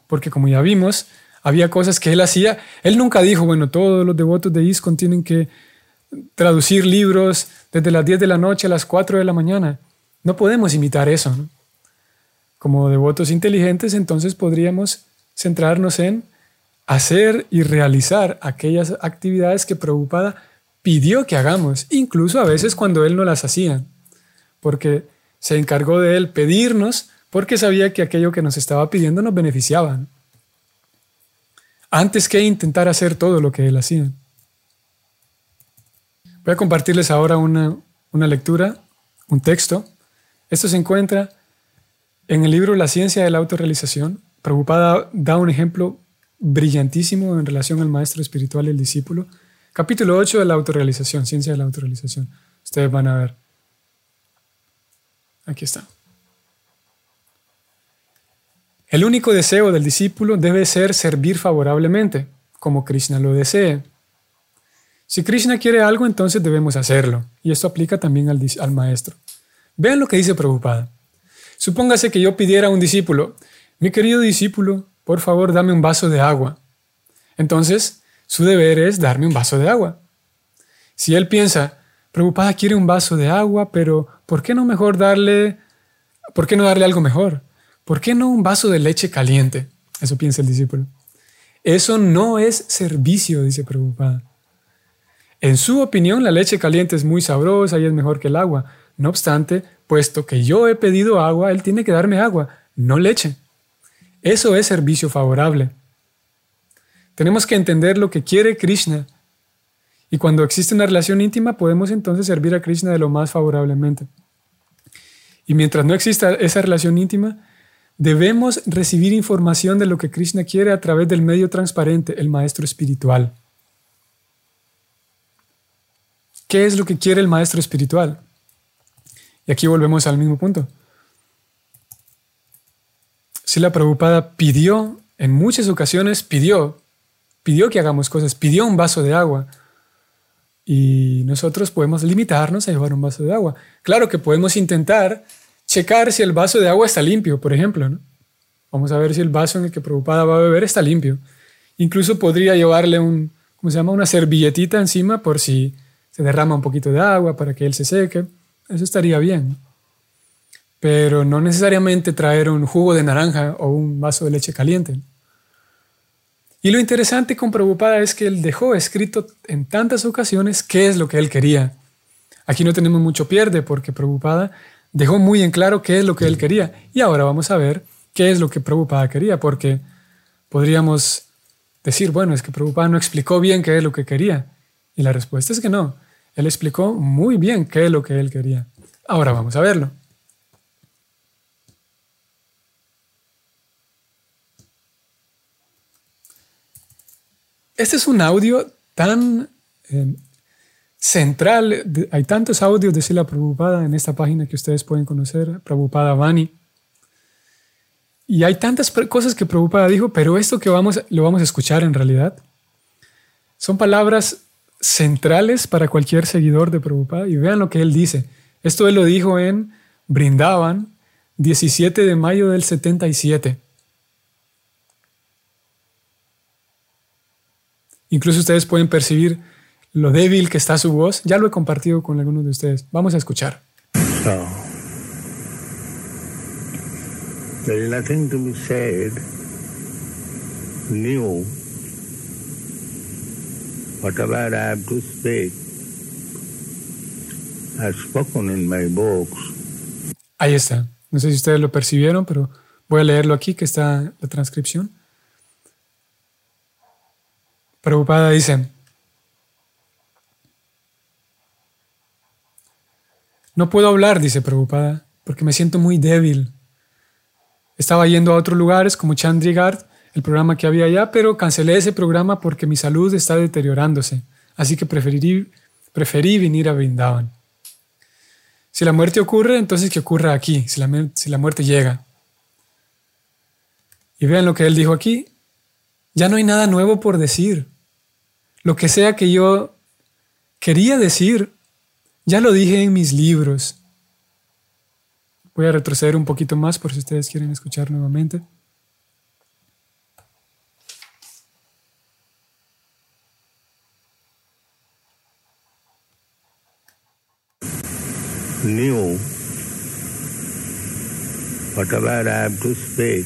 Porque como ya vimos, había cosas que Él hacía. Él nunca dijo, bueno, todos los devotos de ISKCON tienen que traducir libros desde las 10 de la noche a las 4 de la mañana. No podemos imitar eso. Como devotos inteligentes, entonces podríamos centrarnos en hacer y realizar aquellas actividades que Prabhupada pidió que hagamos, incluso a veces cuando él no las hacía, porque se encargó de él pedirnos porque sabía que aquello que nos estaba pidiendo nos beneficiaba, antes que intentar hacer todo lo que él hacía. Voy a compartirles ahora una, una lectura, un texto. Esto se encuentra en el libro La ciencia de la autorrealización, Prabhupada da un ejemplo brillantísimo en relación al maestro espiritual y el discípulo. Capítulo 8 de la autorrealización, ciencia de la autorrealización. Ustedes van a ver. Aquí está. El único deseo del discípulo debe ser servir favorablemente, como Krishna lo desee. Si Krishna quiere algo, entonces debemos hacerlo. Y esto aplica también al, al maestro. Vean lo que dice Prabhupada. Supóngase que yo pidiera a un discípulo, mi querido discípulo, por favor dame un vaso de agua. Entonces, su deber es darme un vaso de agua. Si él piensa, Prabhupada quiere un vaso de agua, pero ¿por qué no mejor darle, por qué no darle algo mejor? ¿Por qué no un vaso de leche caliente? Eso piensa el discípulo. Eso no es servicio, dice Prabhupada. En su opinión, la leche caliente es muy sabrosa y es mejor que el agua. No obstante, puesto que yo he pedido agua, él tiene que darme agua, no leche. Eso es servicio favorable. Tenemos que entender lo que quiere Krishna. Y cuando existe una relación íntima, podemos entonces servir a Krishna de lo más favorablemente. Y mientras no exista esa relación íntima, debemos recibir información de lo que Krishna quiere a través del medio transparente, el maestro espiritual. ¿Qué es lo que quiere el maestro espiritual? Y aquí volvemos al mismo punto. Si la Prabhupada pidió, en muchas ocasiones pidió, pidió que hagamos cosas, pidió un vaso de agua. Y nosotros podemos limitarnos a llevar un vaso de agua. Claro que podemos intentar checar si el vaso de agua está limpio, por ejemplo. Vamos a ver si el vaso en el que Prabhupada va a beber está limpio. Incluso podría llevarle un, ¿cómo se llama? Una servilletita encima por si se derrama un poquito de agua para que él se seque. Eso estaría bien. Pero no necesariamente traer un jugo de naranja o un vaso de leche caliente. Y lo interesante con Prabhupada es que él dejó escrito en tantas ocasiones qué es lo que él quería. Aquí no tenemos mucho pierde porque Prabhupada dejó muy en claro qué es lo que él quería. Y ahora vamos a ver qué es lo que Prabhupada quería, porque podríamos decir, bueno, es que Prabhupada no explicó bien qué es lo que quería. Y la respuesta es que no. Él explicó muy bien qué es lo que él quería. Ahora vamos a verlo. Este es un audio tan eh, central. hay tantos audios de Sila Prabhupada en esta página que ustedes pueden conocer, Prabhupada Vani. Y hay tantas cosas que Prabhupada dijo, pero esto que vamos, lo vamos a escuchar en realidad son palabras centrales para cualquier seguidor de Prabhupada. Y vean lo que él dice. Esto él lo dijo en Brindavan, 17 de mayo del 77. Incluso ustedes pueden percibir lo débil que está su voz. Ya lo he compartido con algunos de ustedes. Vamos a escuchar. there is nothing to be said new Whatever I have to speak, I've spoken in my books. Ahí está. No sé si ustedes lo percibieron, pero voy a leerlo aquí, que está la transcripción. Preocupada dice, no puedo hablar, dice Preocupada, porque me siento muy débil. Estaba yendo a otros lugares como Chandigarh el programa que había allá, pero cancelé ese programa porque mi salud está deteriorándose, así que preferí, preferí venir a Brindavan. Si la muerte ocurre, entonces que ocurra aquí, si la, si la muerte llega. Y vean lo que él dijo aquí, ya no hay nada nuevo por decir. Lo que sea que yo quería decir, ya lo dije en mis libros. Voy a retroceder un poquito más por si ustedes quieren escuchar nuevamente. New whatever I have to speak,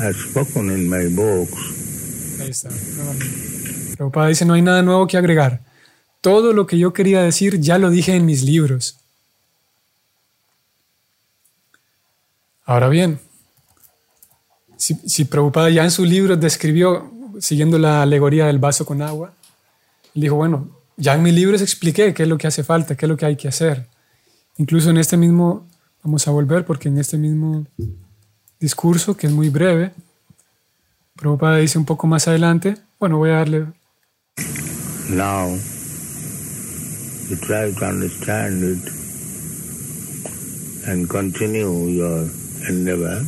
I've spoken in my books. Ahí. Prabhupada dice, no hay nada nuevo que agregar. Todo lo que yo quería decir ya lo dije en mis libros. Ahora bien, si, si ya en su libro describió, siguiendo la alegoría del vaso con agua, dijo, bueno, ya en mis libros expliqué qué es lo que hace falta, qué es lo que hay que hacer. Incluso en este mismo, vamos a volver porque en este mismo discurso, que es muy breve, Prabhupada dice un poco más adelante, bueno, voy a darle... Now, you try to understand it and continue your endeavor.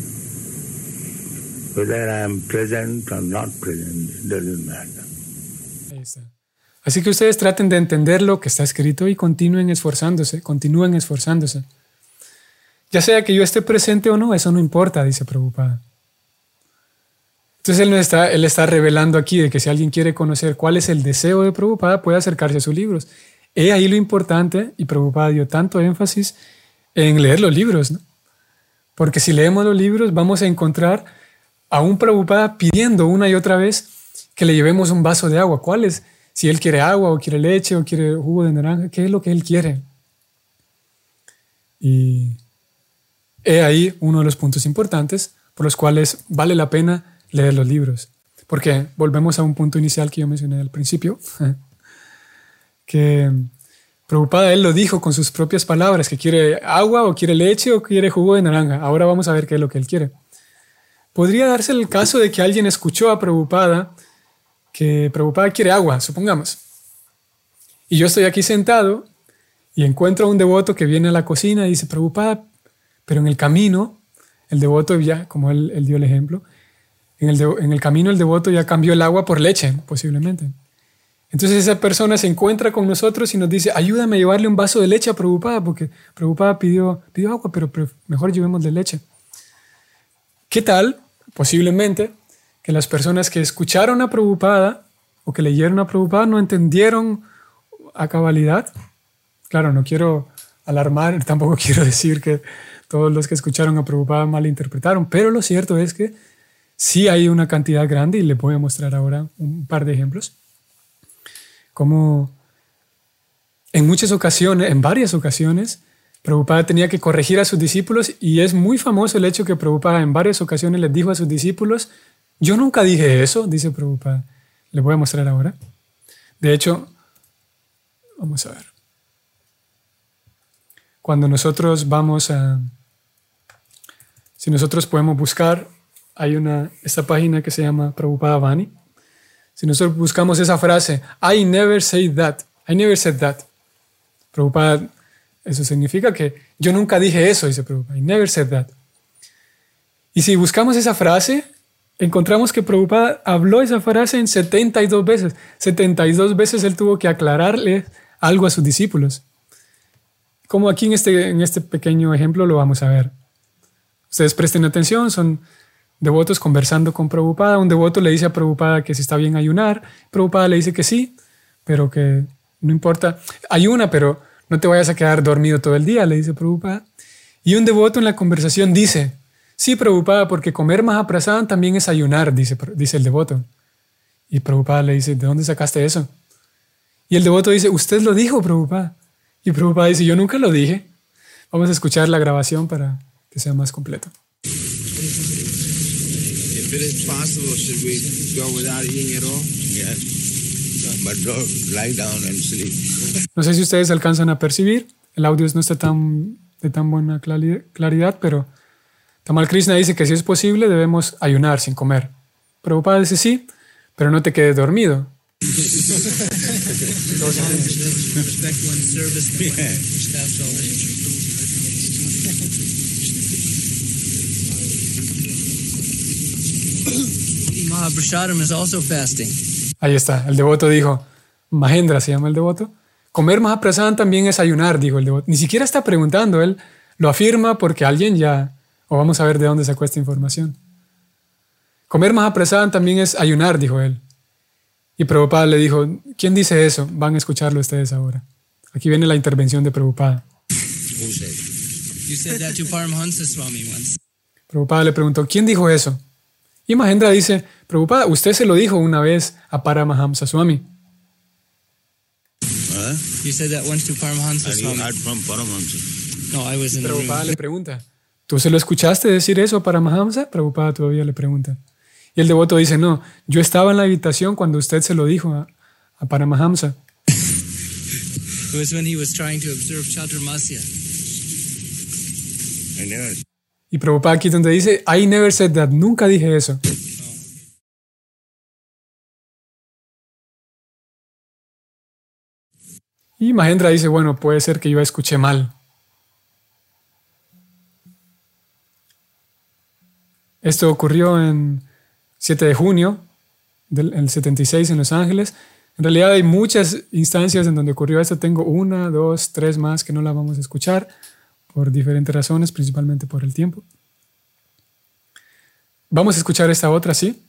Whether I am present or not present, doesn't matter. Así que ustedes traten de entender lo que está escrito y continúen esforzándose, continúen esforzándose. Ya sea que yo esté presente o no, eso no importa, dice Prabhupada. Entonces él, está, él está revelando aquí de que si alguien quiere conocer cuál es el deseo de Prabhupada, puede acercarse a sus libros. He ahí lo importante, y Prabhupada dio tanto énfasis en leer los libros, ¿no? Porque si leemos los libros, vamos a encontrar a un Prabhupada pidiendo una y otra vez que le llevemos un vaso de agua. ¿Cuál es? Si él quiere agua o quiere leche o quiere jugo de naranja, ¿qué es lo que él quiere? Y he ahí uno de los puntos importantes por los cuales vale la pena leer los libros. Porque volvemos a un punto inicial que yo mencioné al principio, [LAUGHS] que Preocupada él lo dijo con sus propias palabras, que quiere agua o quiere leche o quiere jugo de naranja. Ahora vamos a ver qué es lo que él quiere. Podría darse el caso de que alguien escuchó a Preocupada que Prabhupada quiere agua, supongamos. Y yo estoy aquí sentado y encuentro a un devoto que viene a la cocina y dice, Prabhupada, pero en el camino, el devoto ya, como él, dio el ejemplo, en el, en el camino el devoto ya cambió el agua por leche, posiblemente. Entonces esa persona se encuentra con nosotros y nos dice, ayúdame a llevarle un vaso de leche a Prabhupada, porque Prabhupada pidió, pidió agua, pero, pero mejor llevemos de leche. ¿Qué tal? Posiblemente que las personas que escucharon a Prabhupada o que leyeron a Prabhupada no entendieron a cabalidad. Claro, no quiero alarmar, [LAUGHS] tampoco quiero decir que todos los que escucharon a Prabhupada malinterpretaron, pero lo cierto es que sí hay una cantidad grande y le voy a mostrar ahora un par de ejemplos. Como en muchas ocasiones, en varias ocasiones, Prabhupada tenía que corregir a sus discípulos y es muy famoso el hecho que Prabhupada en varias ocasiones les dijo a sus discípulos, yo nunca dije eso, dice Prabhupada. Le voy a mostrar ahora. De hecho, vamos a ver. Cuando nosotros vamos a... Si nosotros podemos buscar, hay una, esta página que se llama Prabhupada Vani. Si nosotros buscamos esa frase, I never say that, I never said that. Prabhupada, eso significa que yo nunca dije eso, dice Prabhupada, I never said that. Y si buscamos esa frase, encontramos que Prabhupada habló esa frase en 72 veces. 72 veces él tuvo que aclararle algo a sus discípulos. Como aquí en este, en este pequeño ejemplo lo vamos a ver. Ustedes presten atención, son devotos conversando con Prabhupada. Un devoto le dice a Prabhupada que si está bien ayunar. Prabhupada le dice que sí, pero que no importa. Ayuna, pero no te vayas a quedar dormido todo el día, le dice Prabhupada. Y un devoto en la conversación dice, Sí, Prabhupada, porque comer Mahaprasadam también es ayunar, dice, dice el devoto. Y Prabhupada le dice, ¿de dónde sacaste eso? Y el devoto dice, usted lo dijo, Prabhupada. Y Prabhupada dice, yo nunca lo dije. Vamos a escuchar la grabación para que sea más completo. No sé si ustedes alcanzan a percibir, el audio no está tan, de tan buena claridad, pero Tamal Krishna dice que si es posible debemos ayunar sin comer. Prabhupada dice sí, pero no te quedes dormido. Ahí está, el devoto dijo, Mahendra se llama el devoto. Comer Mahaprasadam también es ayunar, dijo el devoto. Ni siquiera está preguntando, él lo afirma porque alguien ya o vamos a ver de dónde sacó esta información. Comer más apresado también es ayunar, dijo él. Y Prabhupada le dijo, ¿quién dice eso? Van a escucharlo ustedes ahora. Aquí viene la intervención de Prabhupada. Prabhupada le preguntó, ¿quién dijo eso? Y Mahendra dice, Prabhupada, usted se lo dijo una vez a Paramahamsa Swami. Prabhupada le pregunta, ¿Tú se lo escuchaste decir eso para Mahamsa? Prabhupada todavía le pregunta. Y el devoto dice, no, yo estaba en la habitación cuando usted se lo dijo a, a Paramahamsa. [LAUGHS] Y Prabhupada aquí donde dice, I never said that, nunca dije eso. Y Mahendra dice, bueno, puede ser que yo escuché mal. Esto ocurrió en 7 de junio del 76 en Los Ángeles. En realidad hay muchas instancias en donde ocurrió esto. Tengo una, dos, tres más que no la vamos a escuchar por diferentes razones, principalmente por el tiempo. Vamos a escuchar esta otra, ¿sí?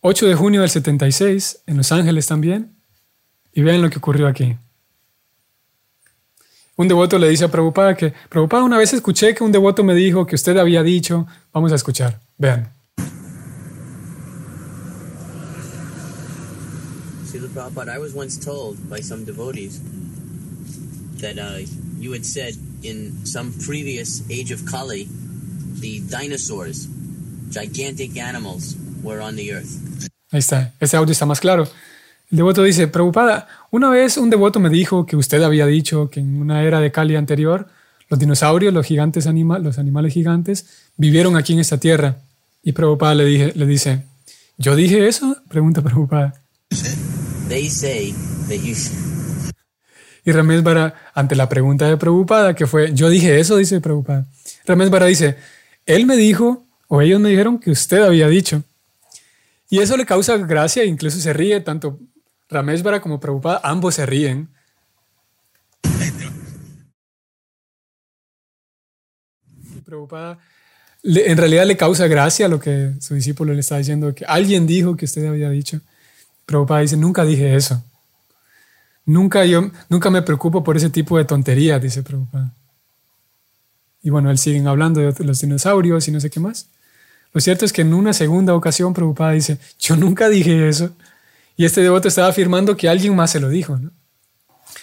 8 de junio del 76, en Los Ángeles también. Y vean lo que ocurrió aquí. Un devoto le dice a Prabhupada que, Prabhupada, una vez escuché que un devoto me dijo que usted había dicho, vamos a escuchar, vean. Prabhupada, I was once told by some devotees that uh, you had said in some previous age of Kali, the dinosaurs, gigantic animals, were on the earth. Ahí está, ese audio está más claro. El devoto dice, Prabhupada, una vez un devoto me dijo que usted había dicho que en una era de Kali anterior, los dinosaurios, los gigantes anima los animales gigantes, vivieron aquí en esta tierra. Y Prabhupada le, dije, le dice, ¿yo dije eso? Pregunta Prabhupada. They say that you y Ramesh ante la pregunta de Prabhupada, que fue, yo dije eso, dice Prabhupada. Ramesh Vara dice, él me dijo, o ellos me dijeron que usted había dicho. Y eso le causa gracia, incluso se ríe, tanto Ramesh Vara como Prabhupada, ambos se ríen. Y Prabhupada en realidad le causa gracia lo que su discípulo le está diciendo, que alguien dijo que usted había dicho. Prabhupada dice, nunca dije eso. Nunca, yo, nunca me preocupo por ese tipo de tonterías, dice Prabhupada. Y bueno, él siguen hablando de los dinosaurios y no sé qué más. Lo cierto es que en una segunda ocasión Prabhupada dice, yo nunca dije eso. Y este devoto estaba afirmando que alguien más se lo dijo.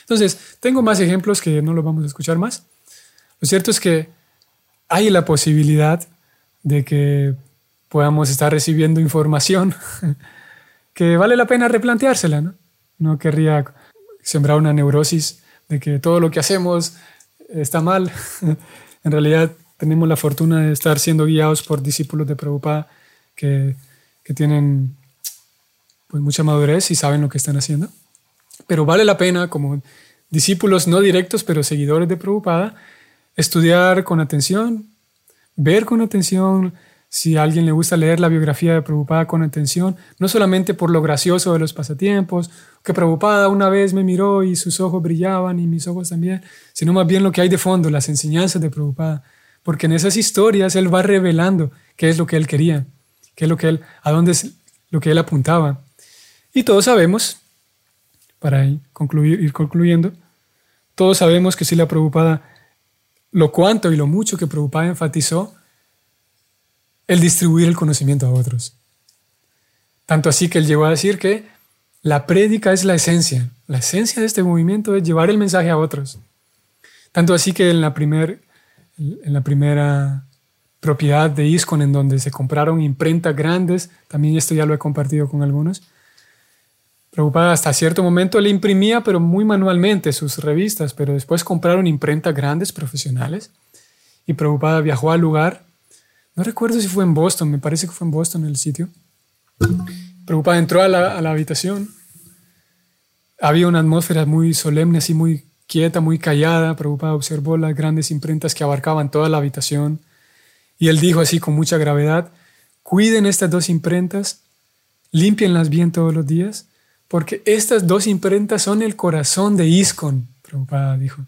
Entonces, tengo más ejemplos que no los vamos a escuchar más. Lo cierto es que hay la posibilidad de que podamos estar recibiendo información [LAUGHS] que vale la pena replanteársela, ¿no? No querría sembrar una neurosis de que todo lo que hacemos está mal. [LAUGHS] en realidad tenemos la fortuna de estar siendo guiados por discípulos de Prabhupada que, que tienen pues, mucha madurez y saben lo que están haciendo. Pero vale la pena, como discípulos no directos, pero seguidores de Prabhupada, estudiar con atención, ver con atención si a alguien le gusta leer la biografía de Prabhupada con atención, no solamente por lo gracioso de los pasatiempos, que Prabhupada una vez me miró y sus ojos brillaban y mis ojos también, sino más bien lo que hay de fondo, las enseñanzas de Prabhupada, porque en esas historias él va revelando qué es lo que él quería, qué es lo que él, a dónde es lo que él apuntaba. Y todos sabemos, para ir concluyendo, todos sabemos que si la Prabhupada, lo cuanto y lo mucho que Prabhupada enfatizó, el distribuir el conocimiento a otros. Tanto así que él llegó a decir que la prédica es la esencia. La esencia de este movimiento es llevar el mensaje a otros. Tanto así que en la, primer, en la primera propiedad de ISCON, en donde se compraron imprentas grandes, también esto ya lo he compartido con algunos, Preocupada hasta cierto momento le imprimía, pero muy manualmente, sus revistas, pero después compraron imprentas grandes, profesionales, y Preocupada viajó al lugar no recuerdo si fue en Boston, me parece que fue en Boston el sitio. Preocupada entró a la, habitación. Había una atmósfera muy solemne, así muy quieta, muy callada. Preocupada observó las grandes imprentas que abarcaban toda la habitación. Y él dijo así con mucha gravedad, cuiden estas dos imprentas, límpienlas bien todos los días, porque estas dos imprentas son el corazón de ISCON, Prabhupada dijo.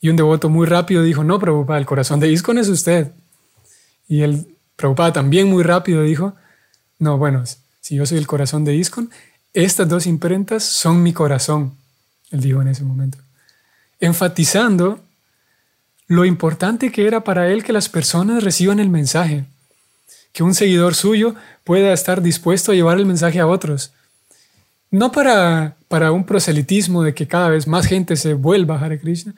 Y un devoto muy rápido dijo, no, Prabhupada, el corazón de ISCON es usted. Y él, preocupado también muy rápido, dijo, no, bueno, si yo soy el corazón de ISCON, estas dos imprentas son mi corazón, él dijo en ese momento, enfatizando lo importante que era para él que las personas reciban el mensaje, que un seguidor suyo pueda estar dispuesto a llevar el mensaje a otros. No para, para un proselitismo de que cada vez más gente se vuelva a Hare Krishna,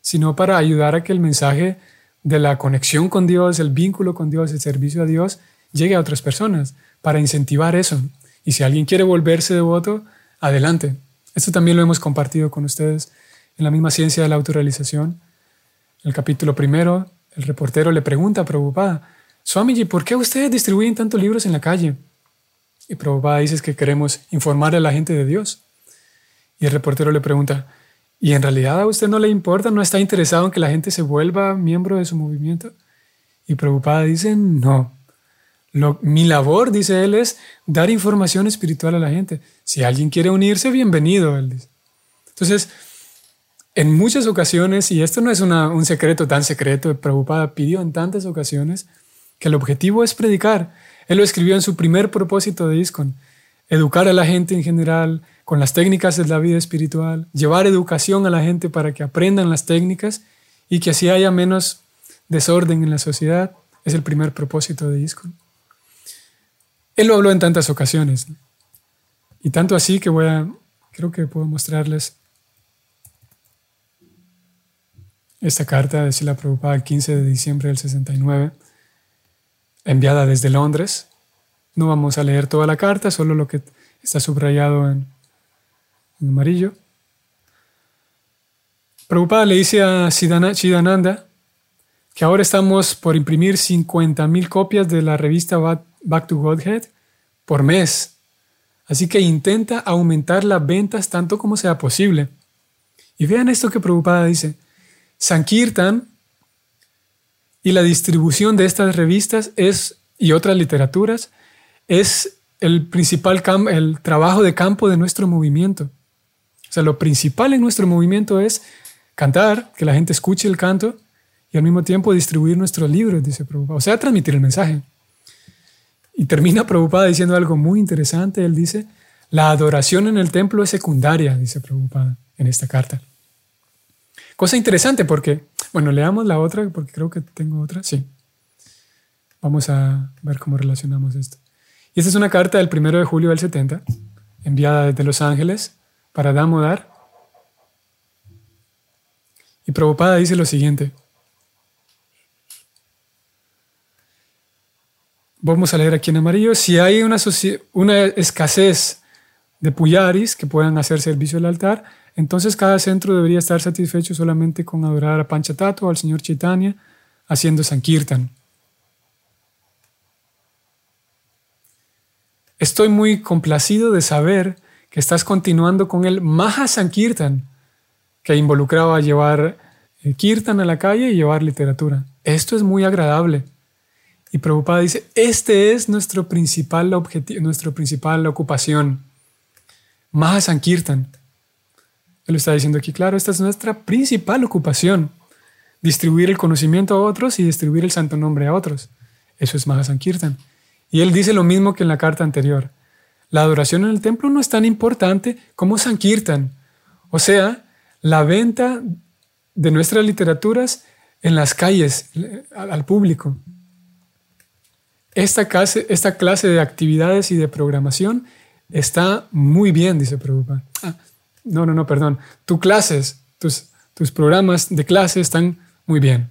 sino para ayudar a que el mensaje de la conexión con Dios, el vínculo con Dios, el servicio a Dios, llegue a otras personas, para incentivar eso. Y si alguien quiere volverse devoto, adelante. Esto también lo hemos compartido con ustedes en la misma ciencia de la autorrealización. El capítulo primero, el reportero le pregunta a Swamiji, ¿por qué ustedes distribuyen tantos libros en la calle? Y Prabhupada dice que queremos informar a la gente de Dios. Y el reportero le pregunta, y en realidad a usted no le importa, no está interesado en que la gente se vuelva miembro de su movimiento. Y preocupada dice, no. mi labor, dice él, es dar información espiritual a la gente. Si alguien quiere unirse, bienvenido, él dice. Entonces, en muchas ocasiones, y esto no es un secreto tan secreto, Prabhupada pidió en tantas ocasiones que el objetivo es predicar. Él lo escribió en su primer propósito de ISKCON, educar a la gente en general con las técnicas de la vida espiritual, llevar educación a la gente para que aprendan las técnicas y que así haya menos desorden en la sociedad. Es el primer propósito de ISKCON. Él lo habló en tantas ocasiones. Y tanto así que voy a, creo que puedo mostrarles esta carta de Sila Prabhupada el 15 de diciembre del 69, enviada desde Londres. No vamos a leer toda la carta, solo lo que está subrayado en, amarillo. Prabhupada le dice a Chidananda que ahora estamos por imprimir 50.000 copias de la revista Back to Godhead por mes. Así que intenta aumentar las ventas tanto como sea posible. Y vean esto que Prabhupada dice. Sankirtan y la distribución de estas revistas es, y otras literaturas es el principal el trabajo de campo de nuestro movimiento. O sea, lo principal en nuestro movimiento es cantar, que la gente escuche el canto y al mismo tiempo distribuir nuestros libros, dice Prabhupada. O sea, transmitir el mensaje. Y termina Prabhupada diciendo algo muy interesante. Él dice, la adoración en el templo es secundaria, dice Prabhupada en esta carta. Cosa interesante porque, bueno, leamos la otra porque creo que tengo otra. Sí. Vamos a ver cómo relacionamos esto. Y esta es una carta del 1 de julio del 70, enviada desde Los Ángeles para Damodar. Y Prabhupada dice lo siguiente. Vamos a leer aquí en amarillo. Si hay una, una escasez de puyaris que puedan hacer servicio al altar, entonces cada centro debería estar satisfecho solamente con adorar a Panchatato o al Señor Chaitanya haciendo Sankirtan. Estoy muy complacido de saber que estás continuando con el Maha Sankirtan, que involucraba llevar eh, kirtan a la calle y llevar literatura. Esto es muy agradable. Y Prabhupada dice, este es nuestro principal objetivo, nuestra principal ocupación. Maha Sankirtan. Él está diciendo aquí, claro, esta es nuestra principal ocupación. Distribuir el conocimiento a otros y distribuir el santo nombre a otros. Eso es Maha Sankirtan. Y él dice lo mismo que en la carta anterior. La adoración en el templo no es tan importante como Sankirtan. O sea, la venta de nuestras literaturas en las calles, al público. Esta clase, esta clase de actividades y de programación está muy bien, dice Prabhupada. Ah, no, no, no, perdón. Tus clases, tus, tus programas de clase están muy bien.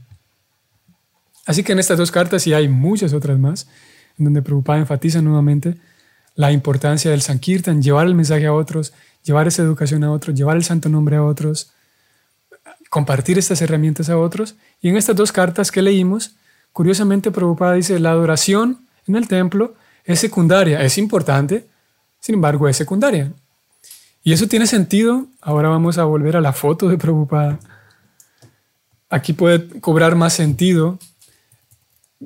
Así que en estas dos cartas, y hay muchas otras más, en donde Prabhupada enfatiza nuevamente la importancia del Sankirtan, llevar el mensaje a otros, llevar esa educación a otros, llevar el santo nombre a otros, compartir estas herramientas a otros. Y en estas dos cartas que leímos, Curiosamente, Prabhupada dice, la adoración en el templo es secundaria, es importante, sin embargo es secundaria. Y eso tiene sentido. Ahora vamos a volver a la foto de Prabhupada. Aquí puede cobrar más sentido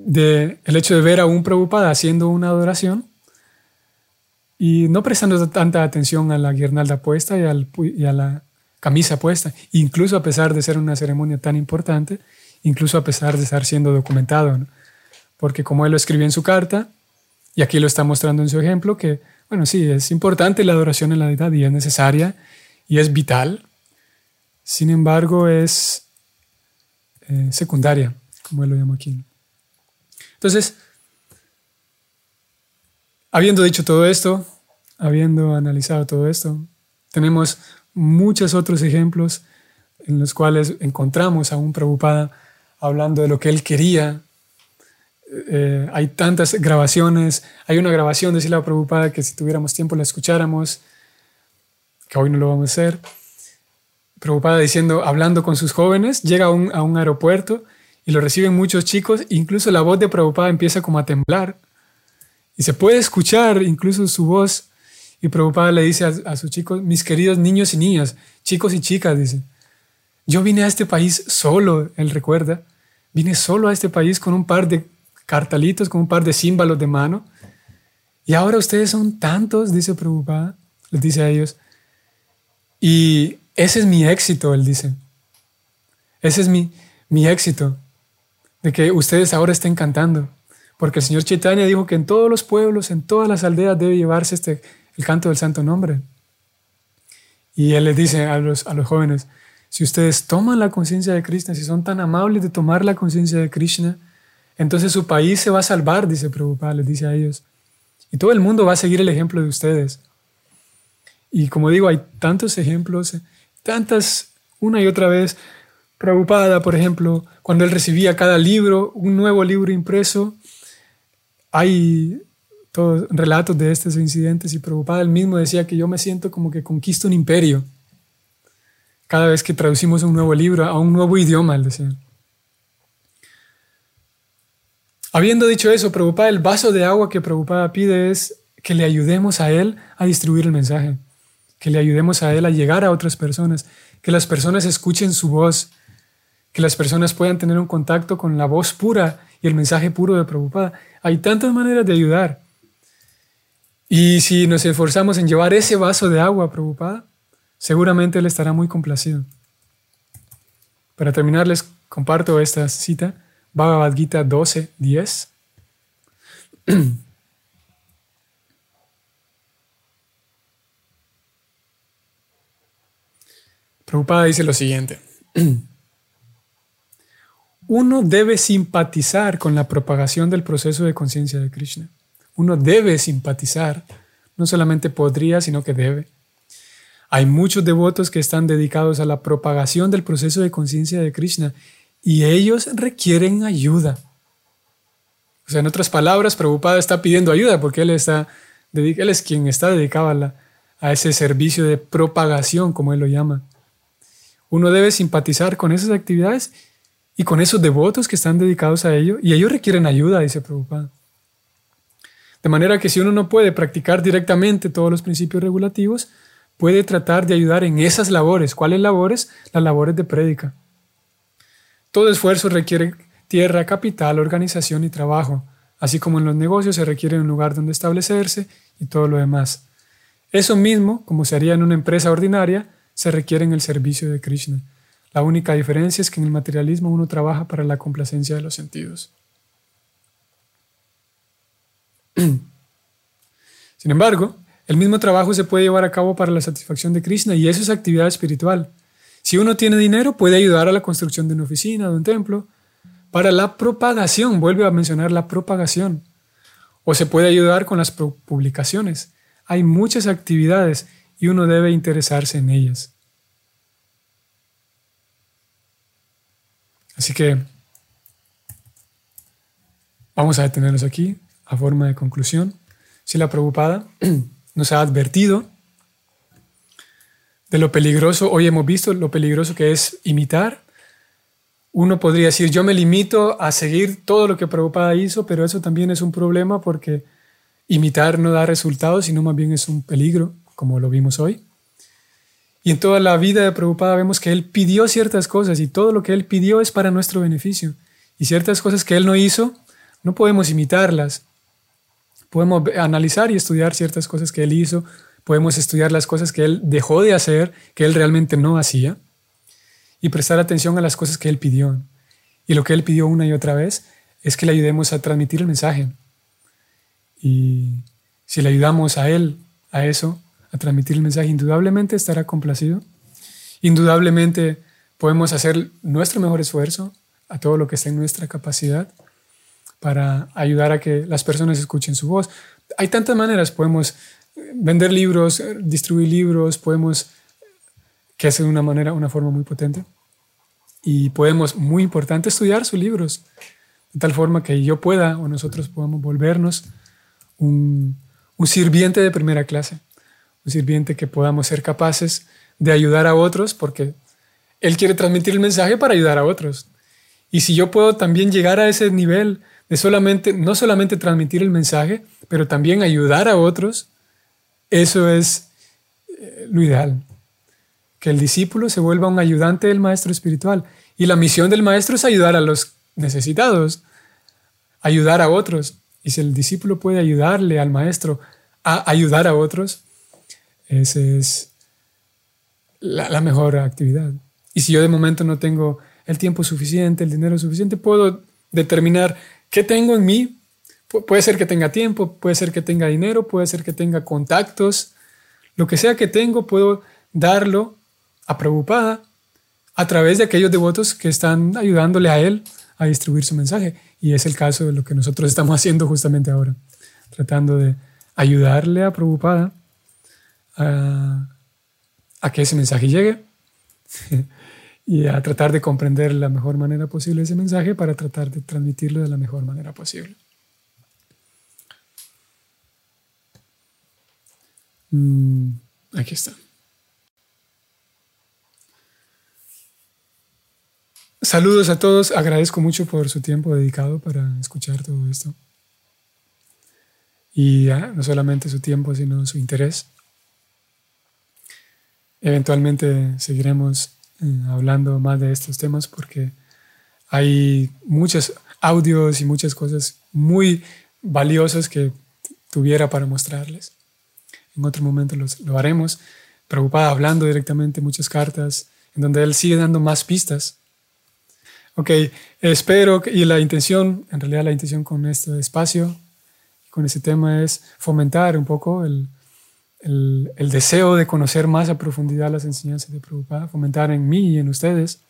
el hecho de ver a un Prabhupada haciendo una adoración y no prestando tanta atención a la guirnalda puesta y a la camisa puesta, incluso a pesar de ser una ceremonia tan importante, incluso a pesar de estar siendo documentado. Porque como él lo escribió en su carta, y aquí lo está mostrando en su ejemplo, que, bueno, sí, es importante la adoración en la deidad y es necesaria y es vital, sin embargo es eh, secundaria, como él lo llama aquí. Entonces, habiendo dicho todo esto, habiendo analizado todo esto, tenemos muchos otros ejemplos en los cuales encontramos a un Prabhupada hablando de lo que él quería. Eh, hay tantas grabaciones, hay una grabación de Sila Prabhupada que si tuviéramos tiempo la escucháramos, que hoy no lo vamos a hacer. Prabhupada diciendo, hablando con sus jóvenes, llega a un, aeropuerto y lo reciben muchos chicos, incluso la voz de Prabhupada empieza como a temblar y se puede escuchar incluso su voz. Y Prabhupada le dice a, a sus chicos, mis queridos niños y niñas, chicos y chicas, dice, yo vine a este país solo, él recuerda, vine solo a este país con un par de cartalitos con un par de símbolos de mano. Y ahora ustedes son tantos, dice Prabhupada, les dice a ellos. Y ese es mi éxito, él dice. Ese es mi, mi éxito, de que ustedes ahora estén cantando. Porque el Señor Chaitanya dijo que en todos los pueblos, en todas las aldeas debe llevarse este, el canto del santo nombre. Y Él les dice a los, a los jóvenes, si ustedes toman la conciencia de Krishna, si son tan amables de tomar la conciencia de Krishna, entonces su país se va a salvar, dice Prabhupada, les dice a ellos. Y todo el mundo va a seguir el ejemplo de ustedes. Y como digo, hay tantos ejemplos, tantas, una y otra vez. Prabhupada, por ejemplo, cuando él recibía cada libro, un nuevo libro impreso, hay todos relatos de estos incidentes y Prabhupada él mismo decía que yo me siento como que conquisto un imperio cada vez que traducimos un nuevo libro a un nuevo idioma, él decía. Habiendo dicho eso, Prabhupada, el vaso de agua que Prabhupada pide es que le ayudemos a él a distribuir el mensaje, que le ayudemos a él a llegar a otras personas, que las personas escuchen su voz, que las personas puedan tener un contacto con la voz pura y el mensaje puro de Prabhupada. Hay tantas maneras de ayudar. Y si nos esforzamos en llevar ese vaso de agua a Prabhupada, seguramente él estará muy complacido. Para terminar, les comparto esta cita, Bhagavad Gita 12, 10. [CLEARS THROAT] Prabhupada dice lo siguiente. [CLEARS THROAT] Uno debe simpatizar con la propagación del proceso de conciencia de Krishna. Uno debe simpatizar, no solamente podría, sino que debe. Hay muchos devotos que están dedicados a la propagación del proceso de conciencia de Krishna y ellos requieren ayuda. O sea, en otras palabras, Prabhupada está pidiendo ayuda porque él, está, es quien está dedicado a, a ese servicio de propagación, como él lo llama. Uno debe simpatizar con esas actividades y con esos devotos que están dedicados a ello, y ellos requieren ayuda, dice Prabhupada. De manera que si uno no puede practicar directamente todos los principios regulativos, puede tratar de ayudar en esas labores. ¿Cuáles labores? Las labores de prédica. Todo esfuerzo requiere tierra, capital, organización y trabajo, así como en los negocios se requiere un lugar donde establecerse y todo lo demás. Eso mismo, como se haría en una empresa ordinaria, se requiere en el servicio de Krishna. La única diferencia es que en el materialismo uno trabaja para la complacencia de los sentidos. Sin embargo, el mismo trabajo se puede llevar a cabo para la satisfacción de Krishna y eso es actividad espiritual. Si uno tiene dinero, puede ayudar a la construcción de una oficina, de un templo, para la propagación, vuelve a mencionar la propagación. O se puede ayudar con las publicaciones. Hay muchas actividades y uno debe interesarse en ellas. Así que vamos a detenernos aquí a forma de conclusión. Si la preocupada [CLEARS THROAT] nos ha advertido de lo peligroso, hoy hemos visto lo peligroso que es imitar. Uno podría decir, yo me limito a seguir todo lo que Prabhupada hizo, pero eso también es un problema porque imitar no da resultados, sino más bien es un peligro, como lo vimos hoy. Y en toda la vida de Prabhupada vemos que él pidió ciertas cosas y todo lo que él pidió es para nuestro beneficio. Y ciertas cosas que él no hizo, no podemos imitarlas, Podemos analizar y estudiar ciertas cosas que él hizo, podemos estudiar las cosas que él dejó de hacer, que él realmente no hacía, y prestar atención a las cosas que él pidió. Y lo que él pidió una y otra vez es que le ayudemos a transmitir el mensaje. Y si le ayudamos a él a eso, a transmitir el mensaje, indudablemente estará complacido. Indudablemente podemos hacer nuestro mejor esfuerzo a todo lo que esté en nuestra capacidad para ayudar a que las personas escuchen su voz. Hay tantas maneras, podemos vender libros, distribuir libros, podemos, que es de una manera, una forma muy potente. Y podemos, muy importante, estudiar sus libros, de tal forma que yo pueda o nosotros podamos volvernos un, un sirviente de primera clase, un sirviente que podamos ser capaces de ayudar a otros, porque Él quiere transmitir el mensaje para ayudar a otros. Y si yo puedo también llegar a ese nivel de solamente, no solamente transmitir el mensaje, pero también ayudar a otros, eso es eh, lo ideal. Que el discípulo se vuelva un ayudante del maestro espiritual. Y la misión del maestro es ayudar a los necesitados, ayudar a otros. Y si el discípulo puede ayudarle al maestro a ayudar a otros, esa es la, la mejor actividad. Y si yo de momento no tengo el tiempo suficiente, el dinero suficiente, puedo determinar qué tengo en mí. Puede ser que tenga tiempo, puede ser que tenga dinero, puede ser que tenga contactos. Lo que sea que tengo, puedo darlo a Prabhupada a través de aquellos devotos que están ayudándole a él a distribuir su mensaje. Y es el caso de lo que nosotros estamos haciendo justamente ahora, tratando de ayudarle a Prabhupada a, a que ese mensaje llegue [LAUGHS] y a tratar de comprender la mejor manera posible ese mensaje para tratar de transmitirlo de la mejor manera posible. Mm, aquí está. Saludos a todos, agradezco mucho por su tiempo dedicado para escuchar todo esto. Y no solamente su tiempo, sino su interés. Eventualmente seguiremos eh, hablando más de estos temas porque hay muchos audios y muchas cosas muy valiosas que tuviera para mostrarles. En otro momento lo haremos. Preocupada hablando directamente muchas cartas en donde él sigue dando más pistas. Ok, espero y la intención, en realidad la intención con este espacio, con este tema es fomentar un poco el, el, deseo de conocer más a profundidad las enseñanzas de Prabhupada, fomentar en mí y en ustedes,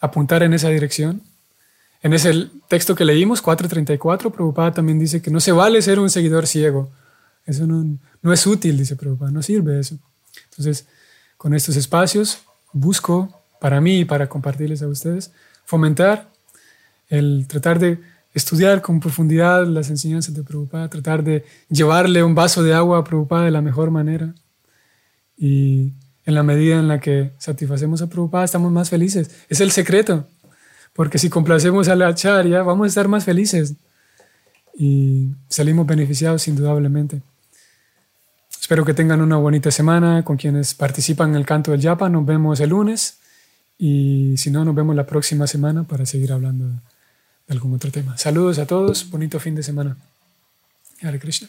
apuntar en esa dirección. En ese texto que leímos, 4.34, Prabhupada también dice que no se vale ser un seguidor ciego. Eso no, no es útil, dice Prabhupada, no sirve eso. Entonces, con estos espacios busco para mí y para compartirles a ustedes, fomentar el tratar de estudiar con profundidad las enseñanzas de Prabhupada, tratar de llevarle un vaso de agua a Prabhupada de la mejor manera. Y en la medida en la que satisfacemos a Prabhupada, estamos más felices. Es el secreto. Porque si complacemos a la acharya, vamos a estar más felices. Y salimos beneficiados indudablemente. Espero que tengan una bonita semana con quienes participan en el canto del Yapa. Nos vemos el lunes. Y si no, nos vemos la próxima semana para seguir hablando algún otro tema. Saludos a todos, bonito fin de semana. Hare Krishna.